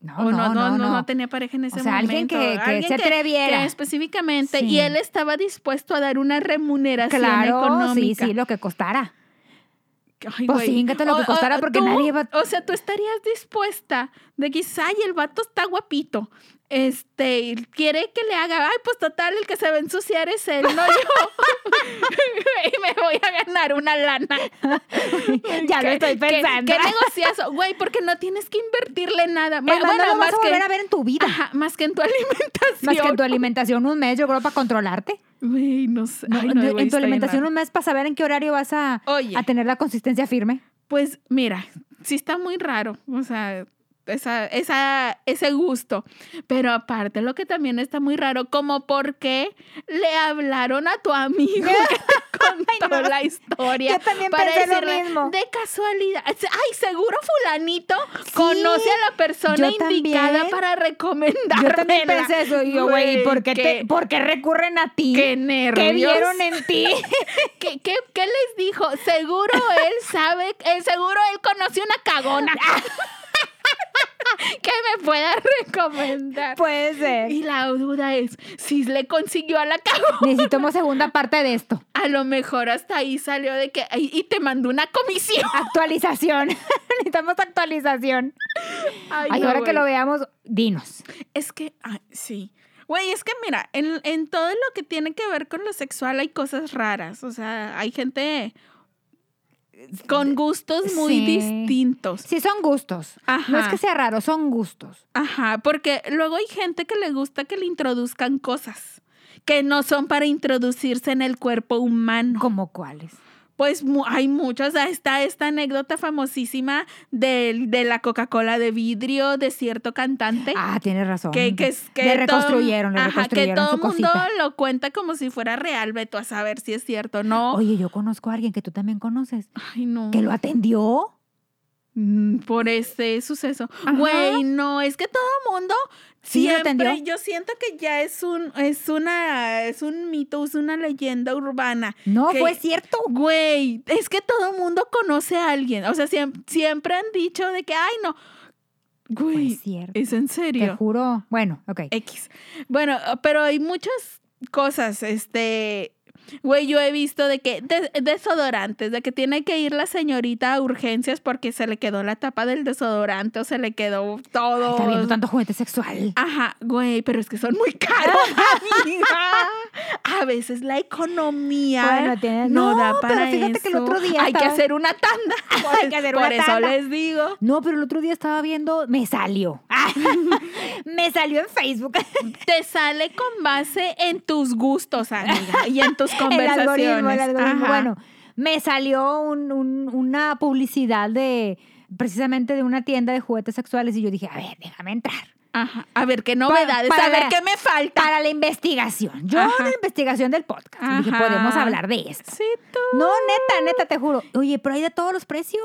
No, o no, no, no, no tenía pareja en ese sea, alguien momento. que- se atreviera. específicamente. Sí. Y él estaba dispuesto a dar una remuneración Claro, económica. sí, sí, lo que costara. Ay, Pues sí, lo que costara, porque nadie va- O sea, tú estarías dispuesta de que, ay, el vato está guapito. Este, quiere que le haga, ay, pues total, el que se va a ensuciar es él, no yo. <laughs> y me voy a ganar una lana. ya lo ¿Qué- estoy qué- pensando. ¿Qué, negociazo? Güey, porque no tienes que invertirle nada. Es más, no lo vas a que, volver a ver en tu vida. Ajá, más que en tu <laughs> alimentación. Más que en tu alimentación un mes, yo creo, para controlarte. Güey, no sé. No, Ay, no, en- tu alimentación un mes para saber en qué horario vas a, Oye. a tener la consistencia firme. Pues mira, sí está muy raro, o sea, esa, esa, ese gusto. Pero aparte, lo que también está muy raro, como por qué le hablaron a tu amigo <laughs> que te contó no. la historia. Yo también para pensé lo decirle, mismo. De casualidad. Ay, seguro fulanito conoce a la persona indicada también. para recomendarme. Yo también pensé eso. Y yo, güey, ¿por qué, te- ¿por qué recurren a ti? Qué nervios. ¿Qué vieron en ti? <laughs> ¿Qué, qué, qué les dijo? Seguro él sabe, eh, seguro él conoció una cagona. <laughs> <laughs> que me pueda recomendar. Puede ser. Y la duda es si le consiguió a la cabo. Necesitamos segunda parte de esto. A lo mejor hasta ahí salió de que y te mandó una comisión. <laughs> Actualización. <laughs> Necesitamos actualización. Ay, Ay, no, ahora que lo veamos, dinos. Es que, ay, sí. Güey, es que mira, en, en todo lo que tiene que ver con lo sexual hay cosas raras. O sea, hay gente con gustos muy Sí. distintos. Sí, son gustos. No es Ajá. que sea raro, son gustos. Ajá, porque luego hay gente que le gusta que le introduzcan cosas que no son para introducirse en el cuerpo humano. ¿Como cuáles? Pues mu- hay muchos. Ah, Está esta anécdota famosísima de, de la Coca-Cola de vidrio de cierto cantante. Ah, tienes razón. que, que, es- que le todo- reconstruyeron, le ajá, reconstruyeron que todo el mundo cosita. lo cuenta como si fuera real, Beto, a saber si es cierto o no. Oye, yo conozco a alguien que tú también conoces, Ay, no. que lo atendió. Mm, Por ese suceso. Güey, no, es que todo mundo Sí, siempre, yo siento que ya es un, es una, es un mito, es una leyenda urbana. No, Que- fue cierto. Güey, es que todo mundo conoce a alguien. O sea, siem- siempre, han dicho de que, ay, no. Güey, cierto. es en Te serio. juro. Bueno, ok. X. Bueno, pero hay muchas cosas, este, güey, yo he visto de que de- desodorantes, de que tiene que ir la señorita a urgencias porque se le quedó la tapa del desodorante o se le quedó Ay, todo. Está viendo tanto juguete sexual. Ajá, güey, pero es que son muy caros, <laughs> amiga. A veces la economía Bueno, tienes- no, no, da pero para fíjate que el otro día hay que hacer una tanda. <laughs> Hay que hacer Por una eso tanda. les digo. No, pero el otro día estaba viendo, me salió. <laughs> me salió en Facebook. Te sale con base en tus gustos, amiga, y en tus el algoritmo, el algoritmo. Bueno, me salió un- un- una publicidad de precisamente de una tienda de juguetes sexuales y yo dije, a ver, déjame entrar. Ajá. A ver, qué novedades, para a ver la- qué me falta. Para la investigación. Yo Ajá. la investigación del podcast. Dije, Ajá. podemos hablar de esto. Sí, tú. No, neta, neta, te juro. Oye, pero hay de todos los precios.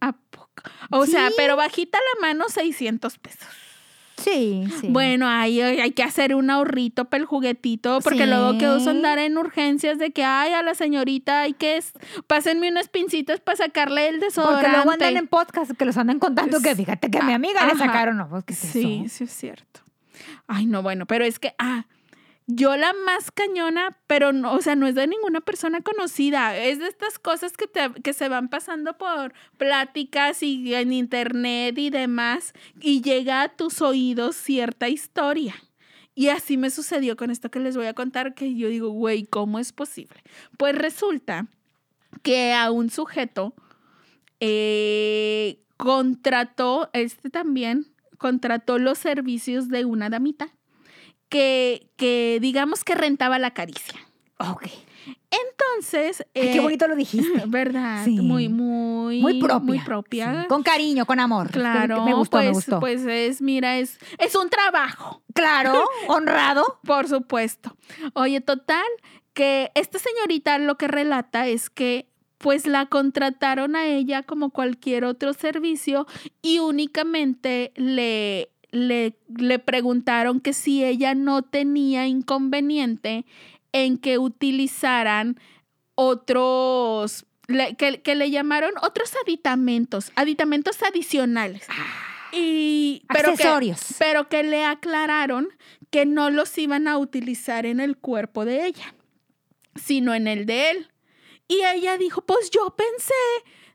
¿A poco? O sea, pero bajita la mano, 600 pesos. Sí, sí. Bueno, ahí hay que hacer un ahorrito para el juguetito, porque Sí. luego que uso andar en urgencias de que, ay, a la señorita hay que, es- pásenme unas pincitas para sacarle el desodorante. Porque luego andan en podcast que los andan contando que fíjate que a mi amiga le sacaron. No, pues, ¿qué es Sí, eso? sí es cierto. Ay, no, bueno, pero es que, ah, yo la más cañona, pero no, o sea, no es de ninguna persona conocida, es de estas cosas que, te, que se van pasando por pláticas y en internet y demás, y llega a tus oídos cierta historia. Y así me sucedió con esto que les voy a contar, que yo digo, güey, ¿cómo es posible? Pues resulta que a un sujeto eh, contrató, este también, contrató los servicios de una damita que, que digamos que rentaba la caricia. Ok. Entonces, Ay, qué eh, bonito lo dijiste. <laughs> ¿verdad? Sí. Muy, muy, Muy propia. Muy propia. Sí, Con cariño, con amor. Claro, Me gustó, pues, me gustó. pues es, mira, es, es un trabajo. claro, <laughs> honrado. Por supuesto. Oye, total, que esta señorita lo que relata es que pues la contrataron a ella como cualquier otro servicio y únicamente le, le, le preguntaron que si ella no tenía inconveniente en que utilizaran otros, le- que, que le llamaron otros aditamentos, aditamentos adicionales. Y, pero que- Accesorios. pero que le aclararon que no los iban a utilizar en el cuerpo de ella, sino en el de él. Y ella dijo, pues yo pensé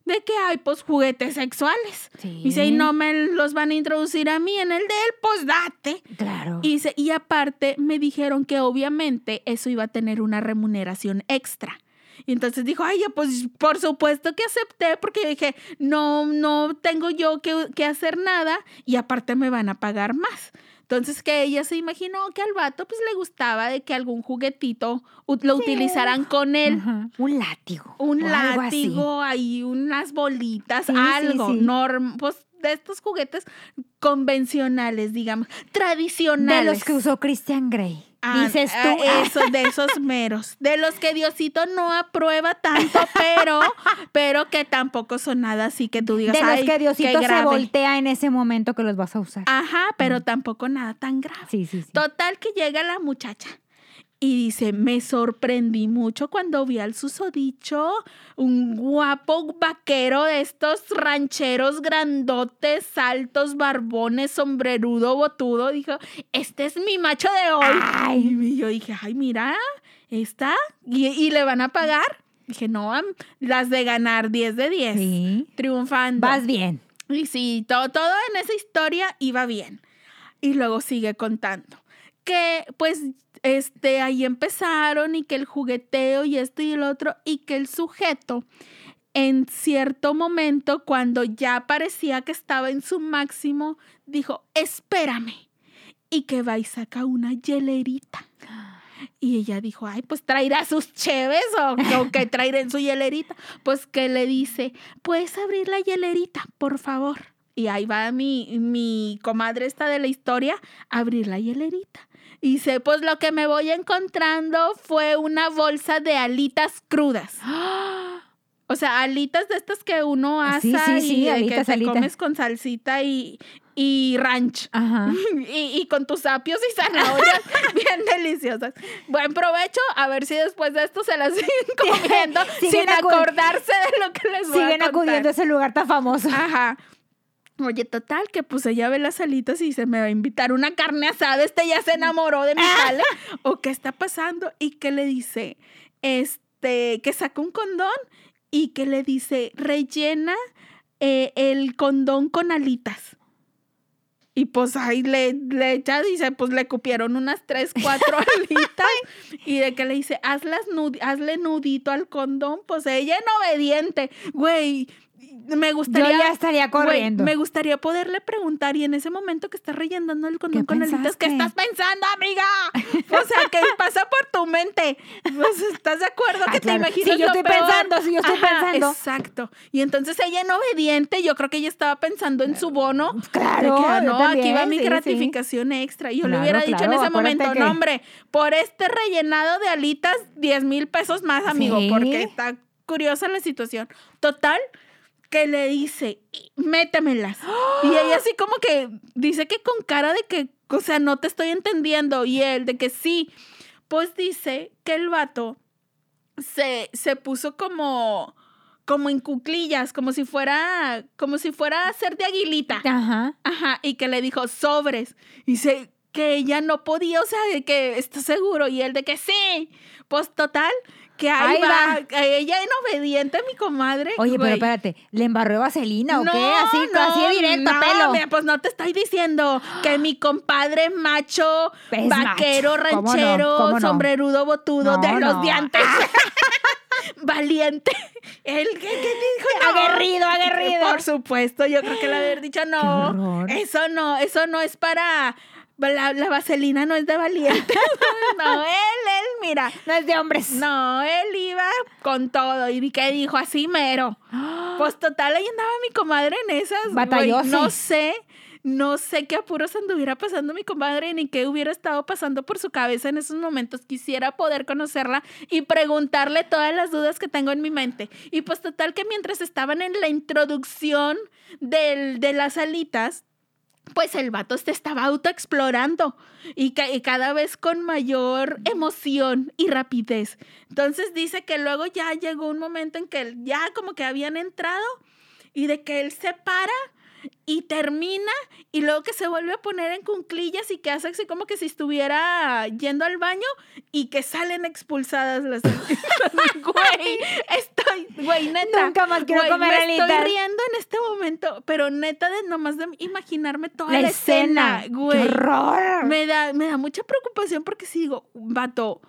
de que hay pues juguetes sexuales. Sí. Y si no me los van a introducir a mí en el de él, pues date. Claro. Y, dice, y aparte me dijeron que obviamente eso iba a tener una remuneración extra. Y entonces dijo, ay, ya, pues por supuesto que acepté porque yo dije, no, no tengo yo que, que hacer nada y aparte me van a pagar más. Entonces que ella se imaginó que al vato pues le gustaba de que algún juguetito lo Sí, utilizaran con él. Un látigo. Un látigo, ahí unas bolitas, Sí, sí, algo, sí. norm- pues de estos juguetes convencionales, digamos, tradicionales. De los que usó Christian Grey. Ah, Dices tú. ah, <laughs> eso, de esos meros. De los que Diosito no aprueba tanto, pero, pero que tampoco son nada así que tú digas. de los "Ay, que Diosito se grave". voltea en ese momento que los vas a usar. Ajá, pero tampoco nada tan grave. Sí, sí, sí. Total que llega la muchacha Y dice, me sorprendí mucho cuando vi al susodicho, un guapo vaquero de estos rancheros grandotes, altos, barbones, sombrerudo, botudo. Dijo, este es mi macho de hoy. Ay. Y yo dije, ay, mira, está. ¿Y, y le van a pagar? Dije, no, las de ganar 10 de 10. Sí. Triunfando. Vas bien. Y sí, todo, todo en esa historia iba bien. Y luego sigue contando que pues este ahí empezaron y que el jugueteo y esto y el otro y que el sujeto en cierto momento cuando ya parecía que estaba en su máximo dijo, "Espérame." Y que va y saca una hielerita. Y ella dijo, ay, pues traerá sus cheves o, que traerá en su hielerita. Pues que le dice, ¿puedes abrir la hielerita, por favor? Y ahí va mi, mi comadre esta de la historia, a abrir la hielerita. Y dice, pues lo que me voy encontrando fue una bolsa de alitas crudas. <gasps> O sea, alitas de estas que uno asa Sí, sí, sí, y que te alitas. comes con salsita y, y ranch. Ajá. <laughs> Y, y con tus apios y zanahorias <laughs> bien deliciosas. Buen provecho, a ver si después de esto se las <laughs> siguen comiendo Siguen sin acordarse de lo que les voy Siguen a acudiendo a contar. ese lugar tan famoso. Ajá. Oye, total, que pues ella ve las alitas y se me va a invitar una carne asada. Este ya se enamoró de mi jale. ¿O qué está pasando? Y que le dice, este, que saca un condón y que le dice, rellena eh, el condón con alitas. Y pues ahí le, le echa, dice, pues le cupieron unas tres, cuatro <laughs> alitas. y de que le dice, hazlas nud- hazle nudito al condón. Pues ella en obediente. Güey, me gustaría. Yo ya estaría corriendo. me gustaría poderle preguntar, y en ese momento que estás rellenando el condón ¿Qué con alitas, ¿qué estás pensando, amiga? O sea, ¿qué pasa por tu mente? Pues, ¿Estás de acuerdo Ah, que claro. te imaginas Si yo lo estoy peor? pensando, si yo estoy pensando. Exacto. Y entonces ella en obediente, yo creo que ella estaba pensando en su bono. Claro, que, ah, no, aquí va también, mi sí, sí. gratificación extra. Y yo le Claro, hubiera dicho en ese momento, que- no, hombre, por este rellenado de alitas, 10 mil pesos más, amigo, Sí. porque está curiosa la situación. Total, que le dice, métemelas. Y ella así como que dice que con cara de que, o sea, no te estoy entendiendo. Y él de que sí. Pues dice que el vato se, se puso como, como en cuclillas, como si fuera, como si fuera a ser de aguilita. Ajá. Ajá, y que le dijo sobres. Y dice que ella no podía, o sea, de que está seguro. Y él de que sí. Pues total, que ahí, Ahí va. va. Ella en obediente, mi comadre. Oye, pero espérate, ¿le embarró vaselina o qué? Así, no, así de directo, no, pelo. mira, pues no te estoy diciendo que mi compadre macho, Es vaquero, ranchero, sombrerudo, botudo, de los dientes. <laughs> Valiente. Él que, dijo no. Aguerrido, aguerrido. Por supuesto, yo creo que le haber dicho no. Eso no, eso no es para. La, la vaselina no es de valiente. <laughs> no, él, él, mira. No es de hombres. No, él iba con todo. ¿Y qué dijo? Así mero. Pues total, ahí andaba mi comadre en esas. güey. Batallóse. No sé, no sé qué apuros anduviera pasando mi comadre ni qué hubiera estado pasando por su cabeza en esos momentos. Quisiera poder conocerla y preguntarle todas las dudas que tengo en mi mente. Y pues total que mientras estaban en la introducción del, de las alitas, pues el vato se estaba autoexplorando y, ca- y cada vez con mayor emoción y rapidez. Entonces dice que luego ya llegó un momento en que él- ya como que habían entrado y de que él se para y termina y luego que se vuelve a poner en cunclillas y que hace así como que si estuviera yendo al baño y que salen expulsadas las <laughs> <laughs> güey estoy güey neta Nunca más quiero güey, comer me alitas. estoy riendo en este momento pero neta de nomás de imaginarme toda La la, escena. escena ¡Qué güey horror! me da, me da mucha preocupación porque si digo, vato,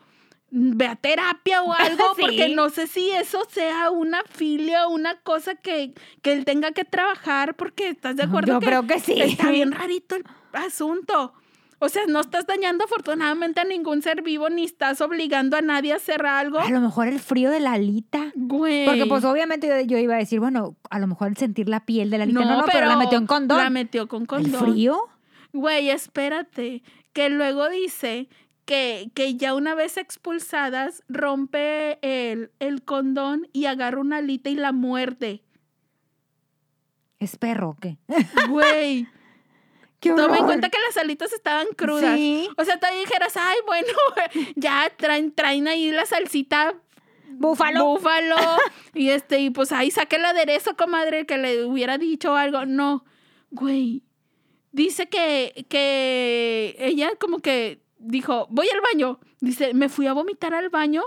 ve a terapia o algo, <laughs> Sí. porque no sé si eso sea una filia o una cosa que, que él tenga que trabajar, porque estás de acuerdo Yo que creo que sí. está bien rarito el asunto. O sea, no estás dañando afortunadamente a ningún ser vivo, ni estás obligando a nadie a hacer algo. A lo mejor el frío de la alita. Güey. Porque pues obviamente yo, yo iba a decir, bueno, a lo mejor el sentir la piel de la alita. No, no, pero, la metió en condón. La metió con ¿El condón. frío? Güey, espérate, que luego dice que, que ya una vez expulsadas rompe el, el condón y agarra una alita y la muerde. ¿Es perro o qué? Güey, <laughs> Toma en cuenta que las alitas estaban crudas. Sí. O sea, todavía dijeras, ay, bueno, <laughs> ya traen, traen ahí la salsita Búfalo. búfalo. <laughs> y este, y pues ahí saque el aderezo, comadre, que le hubiera dicho algo. No, güey. Dice que, que ella como que dijo, voy al baño. Dice, me fui a vomitar al baño.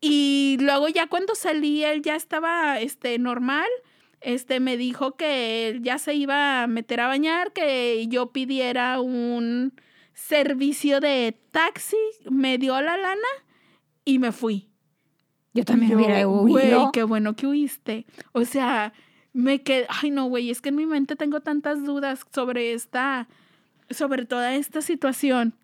Y luego ya cuando salí, él ya estaba este, normal. Este, me dijo que él ya se iba a meter a bañar, que yo pidiera un servicio de taxi, me dio la lana y me fui. Yo también Yo, hubiera Güey, huido. qué bueno que huiste. O sea, me quedé. Ay, no, güey, es que en mi mente tengo tantas dudas sobre esta. sobre toda esta situación.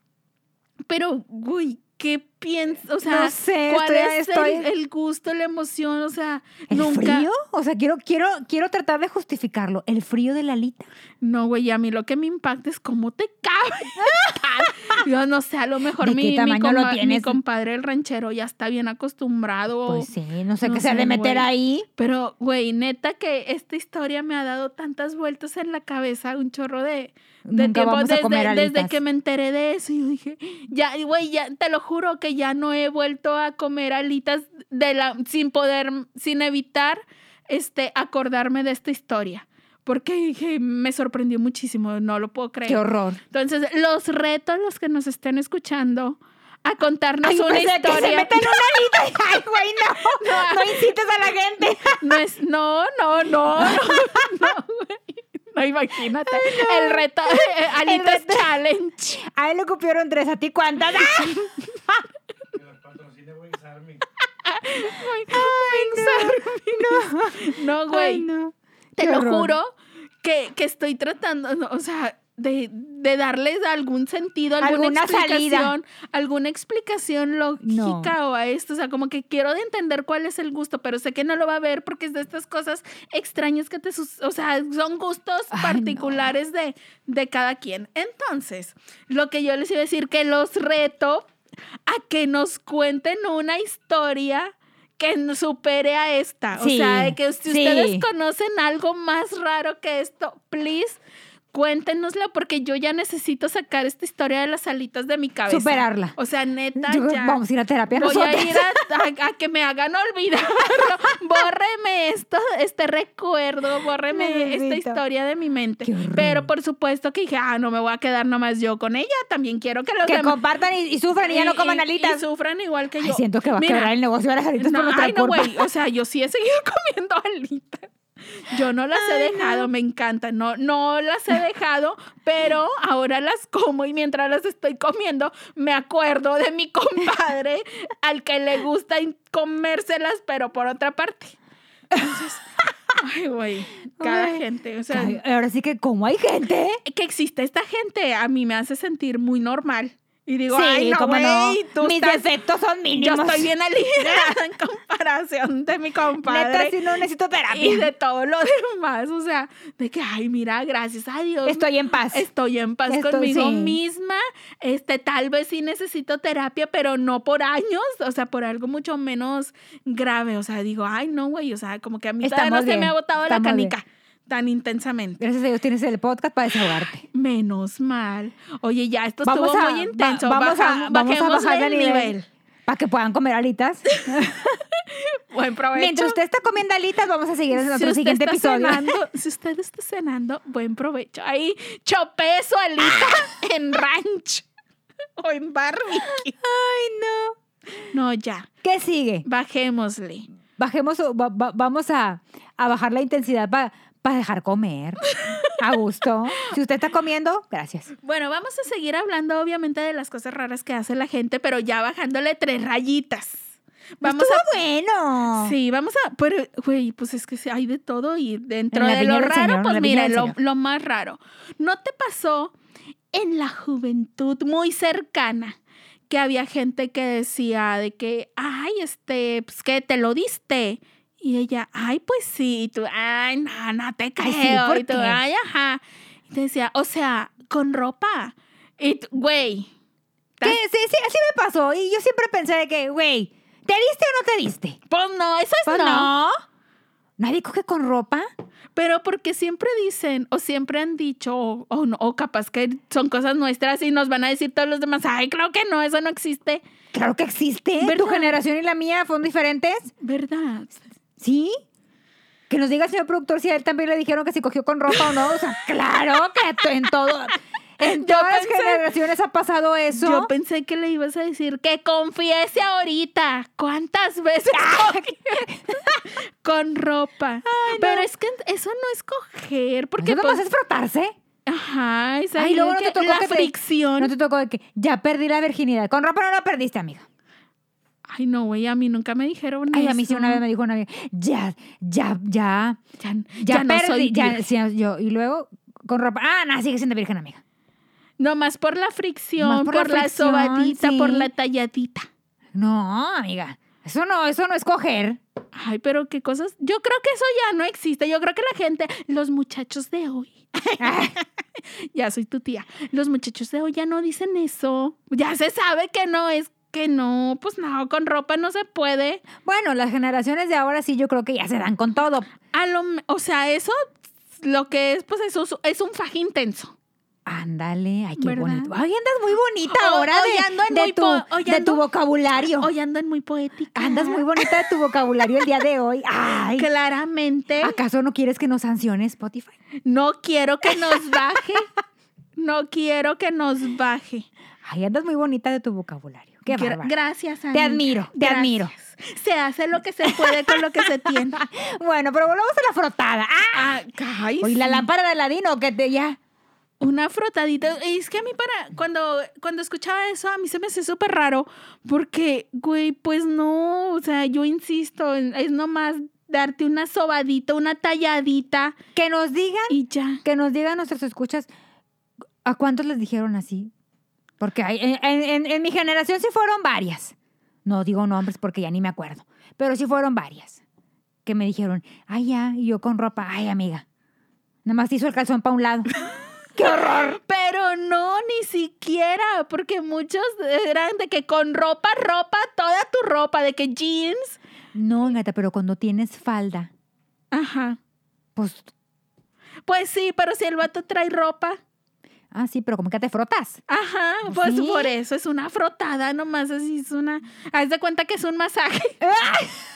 Pero, güey, ¿qué piensas? O sea, No sé, ¿cuál estoy- es estoy- el, el gusto, la emoción? O sea, ¿El nunca. frío? O sea, quiero, quiero, quiero tratar de justificarlo. ¿El frío de la alita? No, güey, a mí lo que me impacta es cómo te cabe. <laughs> Yo no sé, a lo mejor ¿De mi, qué mi lo compadre, el ranchero, ya está bien acostumbrado. Pues sí, no sé no qué se ha de meter güey. ahí. Pero, güey, neta que esta historia me ha dado tantas vueltas en la cabeza, un chorro de, de Nunca tiempo vamos a desde, comer desde que me enteré de eso. Y yo dije, ya, güey, ya te lo juro que ya no he vuelto a comer alitas de la, sin poder, sin evitar este, acordarme de esta historia. Porque dije, me sorprendió muchísimo, no lo puedo creer. Qué horror. Entonces, los retos, los que nos estén escuchando, a contarnos Ay, una pensé que se historia. meten una <laughs> alita. Ay, güey, no. No incites a la gente. No es, no, no, no, no, no, güey. <laughs> No, imagínate. El reto, <laughs> eh, Alitas reto. Challenge. A él le cupieron tres, ¿a ti cuántas? ¡Ah! Que las patrocine Wings Army. No, güey. Ay, no. Te Qué lo horror. juro que, que estoy tratando, no, o sea, de, de darles algún sentido, alguna, Alguna salida. explicación, alguna explicación lógica o a esto. O sea, como que quiero de entender cuál es el gusto, pero sé que no lo va a ver porque es de estas cosas extrañas que te... O sea, son gustos Ay, no. particulares de, de cada quien. Entonces, lo que yo les iba a decir, que los reto a que nos cuenten una historia que supere a esta. o sea, de que si sí. ustedes conocen algo más raro que esto, please, cuéntenoslo porque yo ya necesito sacar esta historia de las alitas de mi cabeza. Superarla. O sea, neta, Yo ya. vamos a ir a terapia Voy nosotras. a ir a, a- a que me hagan olvidarlo. <laughs> Bórreme esto, este recuerdo, bórreme esta historia de mi mente. Pero por supuesto que dije, ah, no me voy a quedar nomás yo con ella. También quiero que los Que demás compartan y, y sufran y ya no coman alitas. Y sufran igual que Ay, yo. siento que va a quebrar el negocio de las alitas no, por ay, no, güey. <laughs> O sea, yo sí he seguido <laughs> comiendo alitas. Yo no las he dejado, no. me encanta. No, no las he dejado, pero ahora las como y mientras las estoy comiendo, me acuerdo de mi compadre al que le gusta comérselas, pero por otra parte. Entonces, ay, güey, cada Ay. gente. O sea, ahora sí que como hay gente. que existe esta gente a mí me hace sentir muy normal. Y digo, sí, ay, no, no. güey, tú Mis estás defectos son yo mínimos. estoy bien aliviada <laughs> <laughs> en comparación de mi compadre. Neta, sí no necesito terapia. y de todo lo demás. O sea, de que, ay, mira, gracias a Dios. Estoy en paz. Estoy en paz Estoy- conmigo sí. misma. Este, tal vez sí necesito terapia, pero no por años. O sea, por algo mucho menos grave. O sea, digo, ay, no, güey. O sea, como que a mí todavía no Estamos se me ha botado la estamos bien. Tan intensamente. Gracias a Dios tienes el podcast para desahogarte. Menos mal. Oye, ya esto Vamos estuvo a, muy va- intenso. vamos, a, vamos a bajar el el nivel. Para que puedan comer alitas. <laughs> Buen provecho. Mientras usted está comiendo alitas, vamos a seguir en nuestro siguiente episodio. cenando- si usted está cenando, buen provecho. Ahí chopé su alita <laughs> en ranch o en barbecue. Ay, no. No, ya. ¿Qué sigue? Bajémosle. Bajemos, o va- va- vamos a, a bajar la intensidad para dejar comer. A gusto. <laughs> Si usted está comiendo, gracias. Bueno, vamos a seguir hablando obviamente de las cosas raras que hace la gente, pero ya bajándole tres rayitas. Vamos Estuvo a bueno. Sí, vamos a. Pero, güey, pues es que hay de todo y dentro de lo raro, Señor, pues mira, lo, lo más raro. ¿No te pasó en la juventud muy cercana que había gente que decía de que, ay, este, pues que te lo diste? Y ella, ay, pues sí. Y tú, ay, no, no te creo. Ay, sí, ¿por y tú, qué? ay, ajá. Y te decía, o sea, con ropa. Y tú, güey. Que sí, sí, así me pasó. Y yo siempre pensé de que, güey, ¿te diste o no te diste? Pues no, eso es Pues no. no. ¿Nadie coge con ropa? Pero porque siempre dicen, o siempre han dicho, o, o no, o capaz que son cosas nuestras y nos van a decir todos los demás, ay, claro que no, eso no existe. Claro que existe. ¿Verdad? ¿Tu generación y la mía fueron diferentes? ¿Verdad? ¿Sí? Que nos diga el señor productor si a él también le dijeron que si cogió con ropa o no. O sea, claro que en todo. En todas las generaciones ha pasado eso. Yo pensé que le ibas a decir que confiese ahorita. ¿Cuántas veces <laughs> con ropa? Pero es que eso no es coger, porque nomás pues, es frotarse. ajá, ahí luego no te tocó la que te- fricción. No te tocó de que ya perdí la virginidad. Con ropa no la perdiste, amiga. Ay, no, güey, a mí nunca me dijeron Ay, eso. a mí sí una vez me dijo una amiga, ya, ya, ya, Ya, ya, ya no perdí. soy ya, sí, yo, y luego con ropa. Ah, no, sigue siendo virgen, amiga. Nomás por la fricción, Más por, por la la, fricción, sobadita, por la talladita. No, amiga. Eso no, eso no es coger. Ay, pero qué cosas. Yo creo que eso ya no existe. Yo creo que la gente, los muchachos de hoy, <laughs> ya soy tu tía, los muchachos de hoy ya no dicen eso. Ya se sabe que no es que no, pues no, con ropa no se puede. Bueno, las generaciones de ahora sí yo creo que ya se dan con todo. A lo, o sea, eso lo que es, pues eso es- un faje intenso. Ándale, ay, qué ¿Verdad? bonito. Ay, andas muy bonita ahora de, ando en de muy tu, de tu ando- vocabulario. Hoy andan muy poética. Andas muy bonita de tu vocabulario el día de hoy. Ay, Claramente. ¿acaso no quieres que nos sancione Spotify? No quiero que nos baje. No quiero que nos baje. Ay, andas muy bonita de tu vocabulario. Qué Gra- bárbara. Gracias, Te amiga. admiro, te Gracias. admiro. Se hace lo que se puede con lo que se <laughs> tiene. Bueno, pero volvamos a la frotada. ¡Ah! Ah, ay, Oye, la sí. lámpara de Aladino, que te ya. Una frotadita. Y Es que a mí para cuando cuando escuchaba eso a mí se me hace súper raro porque güey, pues no, o sea, yo insisto, es nomás darte una sobadita, una talladita Que nos digan, y ya. que nos digan nuestros escuchas, ¿a cuántos les dijeron así? Porque hay- en, en- en mi generación sí fueron varias. No digo nombres porque ya ni me acuerdo. Pero sí fueron varias. Que me dijeron, ay, ya, y yo con ropa, ay, amiga. Nada más hizo el calzón para un lado. <laughs> ¡Qué horror! Pero no, ni siquiera, porque muchos eran de que con ropa, ropa, toda tu ropa, de que jeans. No, gata, pero cuando tienes falda, Ajá. pues, Pues sí, pero si el vato trae ropa. Ah, sí, pero como que te frotas. Ajá, pues Sí. por eso es una frotada, nomás así es una. Haz de cuenta que es un masaje. <laughs>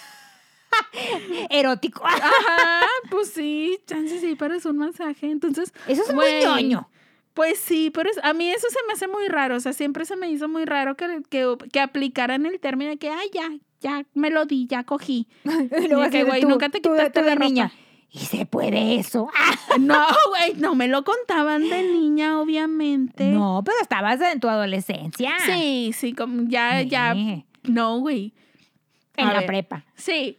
Erótico. Ajá, <laughs> pues sí, chance sí, pero es un masaje. Entonces, Eso es muy ñoño. Pues sí, pero es- a mí eso se me hace muy raro. O sea, siempre se me hizo muy raro que, que, que aplicaran el término de que, ay, ya, ya me lo di, ya cogí. <laughs> De que, güey, nunca te quitaste tú la ropa. niña. Y se puede eso. Ah, <laughs> No, güey, no me lo contaban de niña, obviamente. no, pero estabas en tu adolescencia. Sí, sí, como ya, ya. Sí. No, güey. En A la ver. prepa. Sí.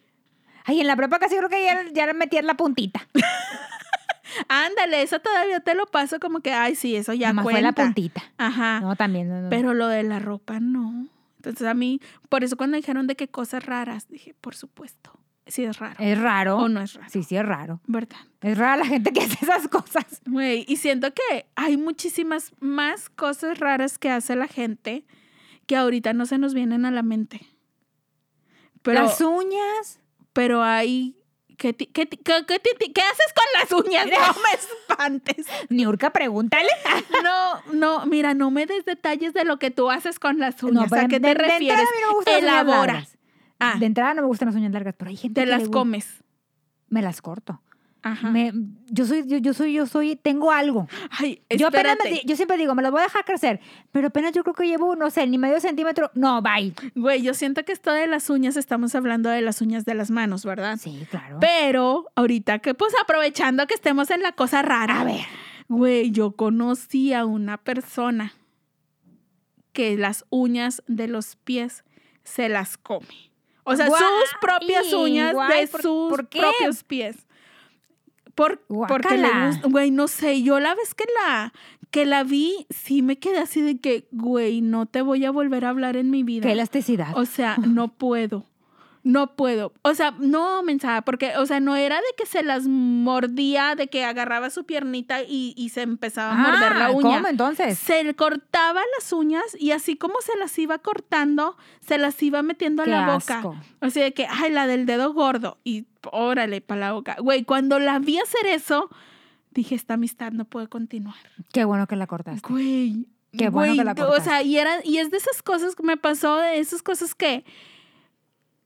Ay, en la prepa casi creo que ya, ya metías la puntita. <laughs> Ándale, eso todavía te lo paso como que, ay, sí, eso ya Nomás cuenta. fue la puntita. Ajá. No, también. no, no. Pero lo de la ropa, no. Entonces a mí, por eso cuando dijeron de qué cosas raras, dije, por supuesto, sí es raro. es raro. o no es raro, Sí, sí, es raro. ¿verdad? Es rara la gente que hace esas cosas. Güey, y siento que hay muchísimas más cosas raras que hace la gente que ahorita no se nos vienen a la mente. Pero, Las uñas. pero hay... ¿Qué, qué, qué- qué haces con las uñas? No me espantes. Niurka, pregúntale. No, no, mira, no me des detalles de lo que tú haces con las No, uñas. pero ¿A qué de- te de refieres? no Elabora. Ah, De entrada no me gustan las uñas largas, pero hay gente te que las le comes. Me las corto. Ajá. Me- yo soy, yo, yo soy, yo soy, tengo algo. Ay, Yo apenas me yo siempre digo, me las voy a dejar crecer, pero apenas yo creo que llevo, no sé, ni medio centímetro. No, bye. Güey, yo siento que esto de las uñas, estamos hablando de las uñas de las manos, ¿verdad? Sí, claro. Pero ahorita que, pues aprovechando que estemos en la cosa rara. A ver. Güey, yo conocí a una persona que las uñas de los pies se las come. O sea, Guay, sus propias uñas guay, de ¿por- sus por qué? propios pies. Por, porque le gusta, güey, no sé, yo la vez que la, que la vi, sí me quedé así de que, güey, no te voy a volver a hablar en mi vida. Qué elasticidad. O sea, no puedo. No puedo. O sea, no, mensaje, porque, o sea, no era de que se las mordía, de que agarraba su piernita y, y se empezaba a morder la Ah, uña. ¿Cómo entonces? Se cortaba las uñas y así como se las iba cortando, se las iba metiendo a la boca. asco. O sea, de que, ay, la del dedo gordo. Y órale, para la boca. Güey, cuando la vi hacer eso, dije, esta amistad no puede continuar. Qué bueno que la cortaste. Güey. Qué bueno güey, que la O cortaste. sea, y, era, y es de esas cosas que me pasó, de esas cosas que.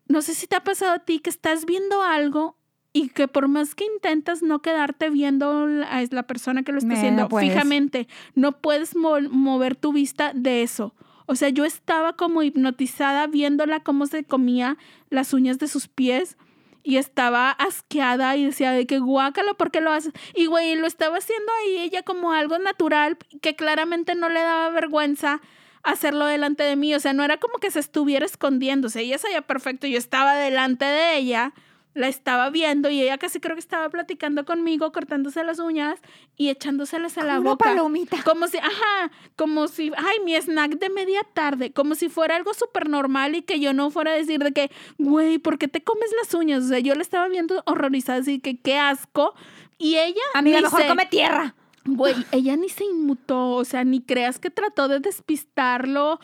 No sé si te ha pasado a ti que estás viendo algo y que por más que intentas no quedarte viendo a la persona que lo está no haciendo puedes. fijamente, no puedes mo- mover tu vista de eso. O sea, yo estaba como hipnotizada viéndola cómo se comía las uñas de sus pies y estaba asqueada y decía de que guácala, ¿por qué lo haces? Y güey, lo estaba haciendo ahí ella como algo natural que claramente no le daba vergüenza hacerlo delante de mí. O sea, no era como que se estuviera escondiéndose. Ella sabía perfecto, yo estaba delante de ella, la estaba viendo y ella casi creo que estaba platicando conmigo, cortándose las uñas y echándoselas a la una boca. palomita. Como si, ajá, como si, ay, mi snack de media tarde, como si fuera algo súper normal y que yo no fuera a decir de que, güey, ¿por qué te comes las uñas? O sea, yo la estaba viendo horrorizada, así que qué asco. Y ella, Amiga, ni mejor se- come tierra. Güey, ella ni se inmutó, o sea, ni creas que trató de despistarlo.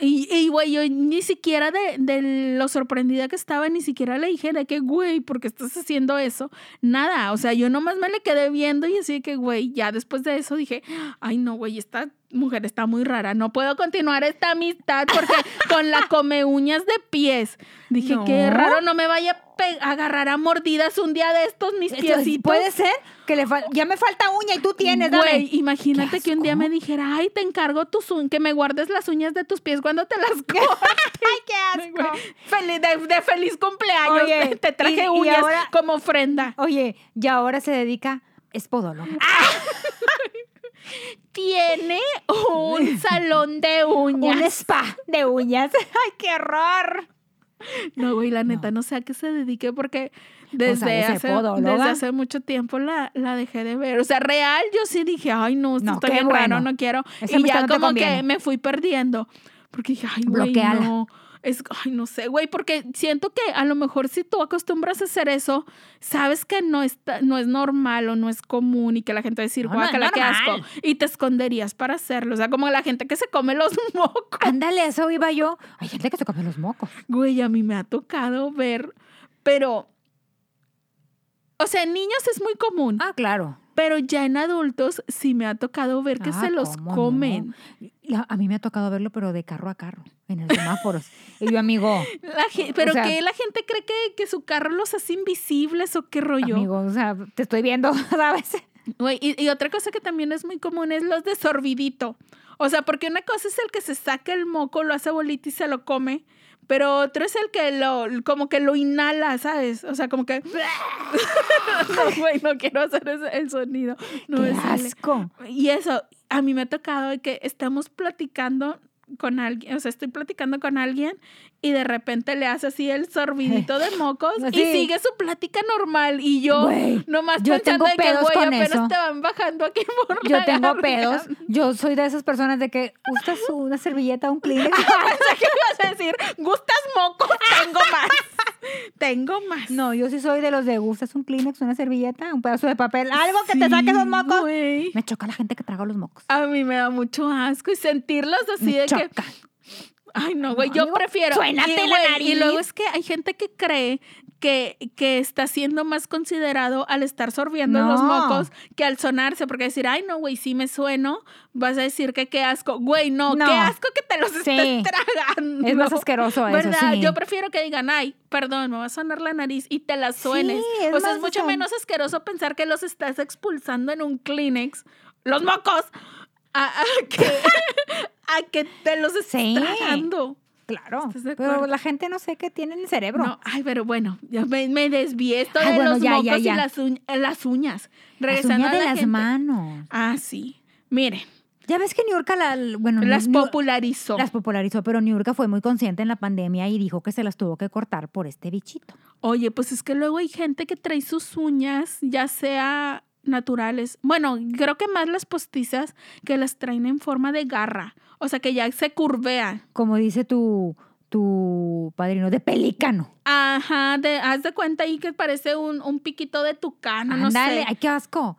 Y, y, güey, yo ni siquiera de, de lo sorprendida que estaba, ni siquiera le dije de que, güey, ¿por qué estás haciendo eso? Nada, o sea, yo nomás me le quedé viendo y así de que, güey, ya después de eso dije, ay, no, güey, esta mujer está muy rara, no puedo continuar esta amistad porque <laughs> con la come uñas de pies. Dije, qué No. raro, no me vaya a pe- agarrar a mordidas un día de estos mis piecitos. Puede ser que le ya me falta uña y tú tienes, Güey, dame. imagínate Qué que un día me dijera, ay, te encargo tus que me guardes las uñas de tus pies cuando te las <laughs> cortes. Ay, qué Güey, feliz, de, de feliz cumpleaños. Oye, <laughs> te traje y- y uñas ahora- como ofrenda. Oye, y ahora se dedica, es. <laughs> Tiene un salón de uñas. Un spa de uñas. Ay, qué horror. No, güey, la neta, no. sé a qué se dedique porque desde, ha de ser hace, desde hace mucho tiempo la, la dejé de ver. O sea, real, yo sí dije, ay, no, esto No, está qué bien bueno. raro, no quiero. Esa y ya no como que me fui perdiendo. Porque dije, ay, güey, no. Es, ay, no sé, güey, porque siento que a lo mejor si tú acostumbras a hacer eso, sabes que no, está, no es normal o no es común y que la gente va a decir, No, no guácala, qué asco. Y te esconderías para hacerlo. O sea, como la gente que se come los <laughs> mocos. Ándale, eso iba yo. Hay gente que se come los mocos. Güey, a mí me ha tocado ver, pero, o sea, en niños es muy común, Ah, claro. pero ya en adultos sí me ha tocado ver que Ah, se los ¿cómo no? La- a mí me ha tocado verlo, pero de carro a carro, en los semáforos. y yo, amigo, La pero sea- que la gente cree que, que su carro los hace invisibles o qué rollo. amigo, o sea, te estoy viendo, <laughs> ¿sabes? Güey, y, y otra cosa que también es muy común es los de sorbidito. O sea, porque una cosa es el que se saca el moco, lo hace bolita y se lo come. Pero otro es el que lo, como que lo inhala, ¿sabes? O sea, como que... <laughs> <laughs> no, güey, no quiero hacer ese- el sonido. No Qué asco. Y eso, a mí me ha tocado que estamos platicando con alguien, o sea, estoy platicando con alguien y de repente le hace así el sorbidito de mocos <laughs> y sigue su plática normal y yo Güey, nomás yo pensando tengo de que, pedos güey, apenas eso. te van bajando aquí por Yo la tengo garganta. pedos. Yo soy de esas personas de que usas una servilleta, un Kleenex. Pensé que ibas a decir, ¿gustas mocos? Tengo más. <laughs> Tengo más. No, yo sí soy de los de gustas un Kleenex, una servilleta, un pedazo de papel, algo que te saque Sí, mocos. Me choca la gente que traga los mocos. A mí me da mucho asco y sentirlos así Me de que. Ay, no, güey, No, yo prefiero. suénate y, la nariz. Y luego es que hay gente que cree que, que está siendo más considerado al estar sorbiendo los No. mocos que al sonarse, porque decir, ay, no, güey, sí me sueno, vas a decir que qué asco. Güey, no, No. qué asco que te los Sí. estés tragando. Es más asqueroso eso, ¿Verdad? sí. Yo prefiero que digan, ay, perdón, me va a sonar la nariz y te la suenes. Sí, es o sea, es mucho menos asqueroso pensar que los estás expulsando en un Kleenex, los mocos, a, a que, <laughs> <laughs> a que te los estés tragando. Claro. ¿Estás de Pero la gente no sé qué tiene en el cerebro. No, ay, pero bueno, ya me, me desvié esto de bueno, los ya, mocos ya, y ya. las, uñ- eh, las uñas. Las Regresando uñas de a la las gente. manos. Ah, sí. Miren, Ya ves que la, bueno, las popularizó. las popularizó, pero Niurka fue muy consciente en la pandemia y dijo que se las tuvo que cortar por este bichito. Oye, pues es que luego hay gente que trae sus uñas, ya sea naturales. Bueno, creo que más las postizas que las traen en forma de garra. O sea, que ya se curvean. Como dice tu, tu padrino? De pelícano. Ajá, de, haz de cuenta ahí que parece un, un piquito de tucano, no Ándale, sé. ay, qué asco.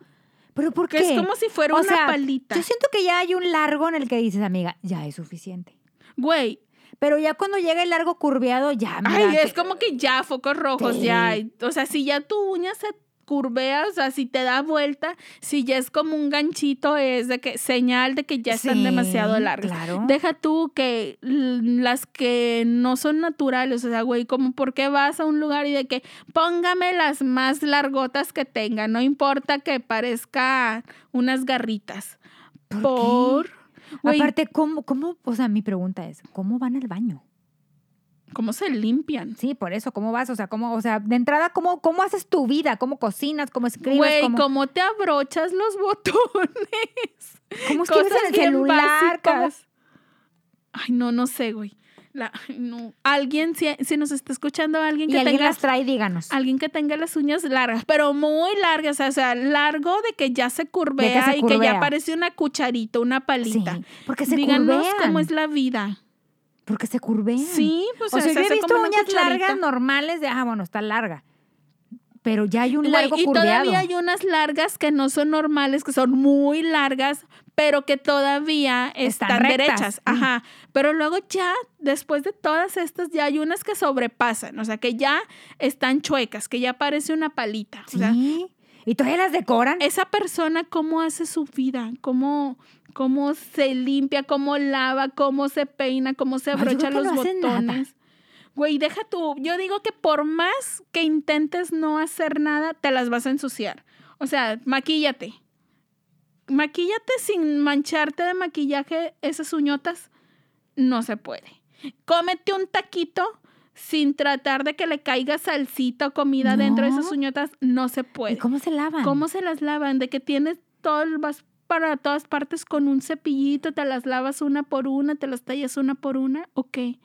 ¿Pero por Que qué? es como si fuera O una sea, palita. Yo siento que ya hay un largo en el que dices, amiga, ya es suficiente. Güey, Pero ya cuando llega el largo curveado, ya, amiga. ay, que- es como que ya, focos rojos, Sí. ya. O sea, si ya tu uña se curvea, o sea, si te da vuelta, si ya es como un ganchito, es de que señal de que ya están Sí, demasiado largas. Claro. Deja tú que las que no son naturales, o sea, güey, como por qué vas a un lugar y de que póngame las más largotas que tenga, no importa que parezca unas garritas. ¿Por? Por, Aparte, ¿cómo, ¿cómo? O sea, mi pregunta es, ¿cómo van al baño? ¿Cómo se limpian? Sí, por eso, ¿cómo vas? O sea, ¿cómo, o sea, de entrada, ¿cómo, cómo haces tu vida? ¿Cómo cocinas? ¿Cómo escribes? Güey, ¿Cómo, ¿cómo te abrochas los <laughs> botones? cómo escribes Cosas en el celular? ¿Cómo- básicas. Ay, no, no sé, güey. La, ay, no. Alguien, si, si nos está escuchando alguien Y que alguien tenga las trae, díganos. Alguien que tenga las uñas largas, pero muy largas, o sea, largo de que ya se curvea se y que ya parece una cucharita, una Sí, palita. porque se Díganos curvean. cómo es la vida. Porque se curvean. Sí, pues o sea, se yo he visto uñas largas normales de, ah, bueno, está larga. Pero ya hay un largo y curveado. todavía hay unas largas que no son normales, que son muy largas, pero que todavía Están están, derechas. Mm. Ajá. Pero luego ya, después de todas estas, ya hay unas que sobrepasan, o sea, que ya están chuecas, que ya parece una palita. O sea, Sí. y todavía las decoran. esa persona cómo hace su vida, cómo, cómo se limpia, cómo lava, cómo se peina, cómo se abrocha los no botones. Güey, deja tú. Yo digo que por más que intentes no hacer nada, te las vas a ensuciar. O sea, maquíllate. Maquíllate sin mancharte de maquillaje esas uñotas. No se puede. Cómete un taquito sin tratar de que le caiga salsita o comida dentro de esas uñotas. No se puede. ¿Y cómo se lavan? ¿Cómo se las lavan? De que tienes todo, el- vas para todas partes con un cepillito, te las lavas una por una, te las tallas una por una, ¿o qué?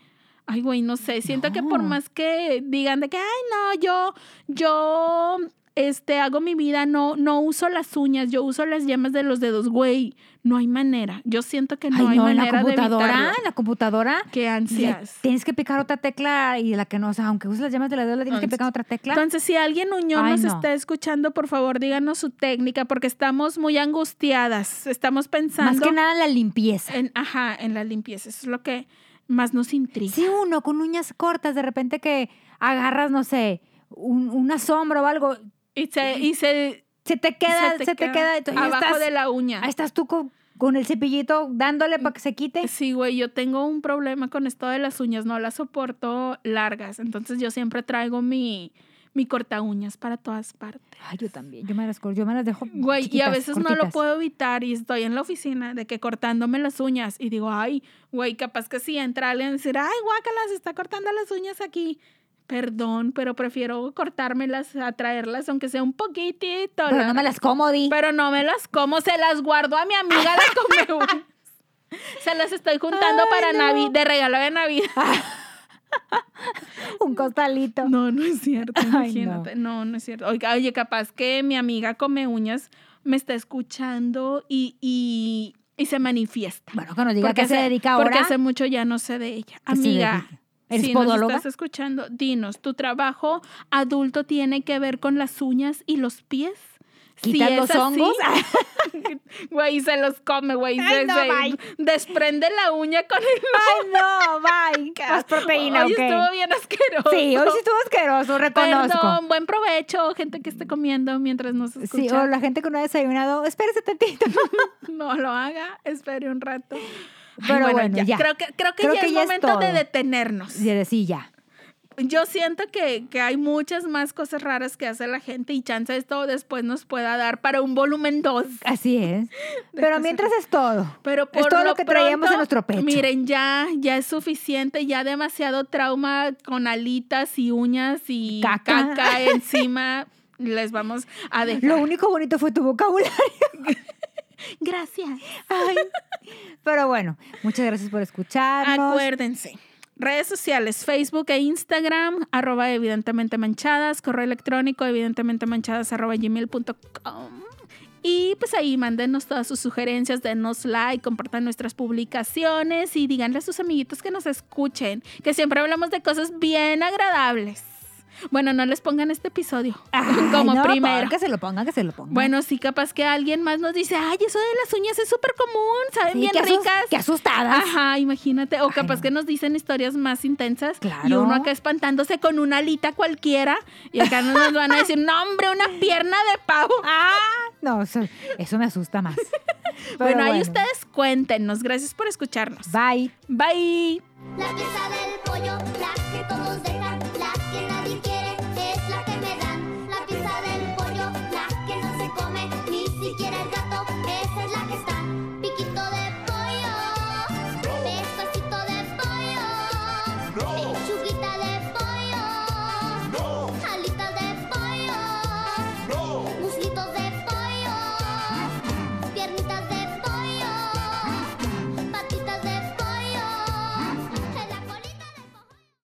Ay, güey, no sé. Siento que por No. más que digan de que, ay, no, yo, yo, este, hago mi vida, no, no uso las uñas, yo uso las yemas de los dedos, güey. No hay manera. Yo siento que no Ay, hay no, en la manera de computadora, en la computadora. Qué le ansias. tienes que picar otra tecla y la que no, o sea, aunque uses las llamas de la dedo, le tienes que picar otra tecla. Entonces, si alguien Uñón Ay, nos no. está escuchando, por favor, díganos su técnica, porque estamos muy angustiadas. Estamos pensando Más que nada la limpieza. en, ajá, en la limpieza. Eso es lo que más nos intriga. Si uno con uñas cortas, de repente que agarras, no sé, un- una sombra o algo, Y se, y se, se te queda, se te, queda, abajo estás, de la uña. ahí estás tú con, con el cepillito dándole para que se quite. Sí, güey, yo tengo un problema con esto de las uñas, no las soporto largas, entonces yo siempre traigo mi, mi corta uñas para todas partes. Ay, yo también, yo me las, yo me las dejo Güey, y a veces no lo puedo evitar y estoy en la oficina de que cortándome las uñas y digo, ay, güey, capaz que si entra alguien y decir, ay, guácala, se está cortando las uñas aquí. Perdón, pero prefiero cortármelas, a traerlas, aunque sea un poquitito. Pero no me las como, di. pero no me las como, se las guardo a mi amiga la come. <laughs> Se las estoy juntando Ay, para no. Navidad, de regalo de Navidad. <laughs> Un costalito. No, no es cierto, <laughs> Ay, imagínate. no. no, es cierto. Oiga, oye, capaz que mi amiga come uñas me está escuchando y, y, y se manifiesta. Bueno, que nos diga que se dedica ahora. Porque hace mucho ya no sé de ella. ¿Qué se Amiga? ¿Eres si nos podóloga? estás escuchando, dinos, ¿tu trabajo adulto tiene que ver con las uñas y los pies? ¿Quitas los así, hongos? <laughs> Güey, se los come, güey. No, desprende la uña con el Ay, no, bye. <laughs> Más proteína, Hoy ok. estuvo bien asqueroso. Sí, hoy sí estuvo asqueroso, reconozco. Perdón, buen provecho, gente que esté comiendo mientras nos Sí, escucha. o la gente que no ha desayunado, espérese tantito. <laughs> No lo haga, espere un rato. Pero bueno, ya. Creo que, creo que Creo ya que es ya es momento de todo. detenernos. Y de sí, ya. Yo siento que, que hay muchas más cosas raras que hace la gente y chance esto después nos pueda dar para un volumen 2. Así es. <laughs> Pero mientras es todo. Pero Es por todo lo que traíamos en nuestro pecho. Miren, ya, ya es suficiente, ya demasiado trauma con alitas y uñas y Caca. caca, <laughs> encima. Les vamos a dejar. Lo único bonito fue tu vocabulario. <laughs> <laughs> Gracias. Ay. Pero bueno, muchas gracias por escucharnos. Acuérdense. Redes sociales, Facebook e Instagram, arroba evidentemente manchadas, correo electrónico evidentemente manchadas arroba gmail.com Y pues ahí mándenos todas sus sugerencias, denos like, compartan nuestras publicaciones y díganle a sus amiguitos que nos escuchen, que siempre hablamos de cosas bien agradables. Bueno, no les pongan este episodio <laughs> Ay, como no, primero. Que se lo pongan, que se lo pongan. Bueno, sí, capaz que alguien más nos dice, ay, eso de las uñas es súper común, saben Sí, bien ricas. qué asustadas. Ajá, imagínate. O Ay, capaz no. que nos dicen historias más intensas. Claro. Y uno acá espantándose con una alita cualquiera. Y acá nos van a decir, no, hombre, una <laughs> pierna de pavo. Ah, no, eso, eso me asusta más. <laughs> Bueno, ahí ustedes cuéntenos. Gracias por escucharnos. Bye. Bye. La pieza del pollo, la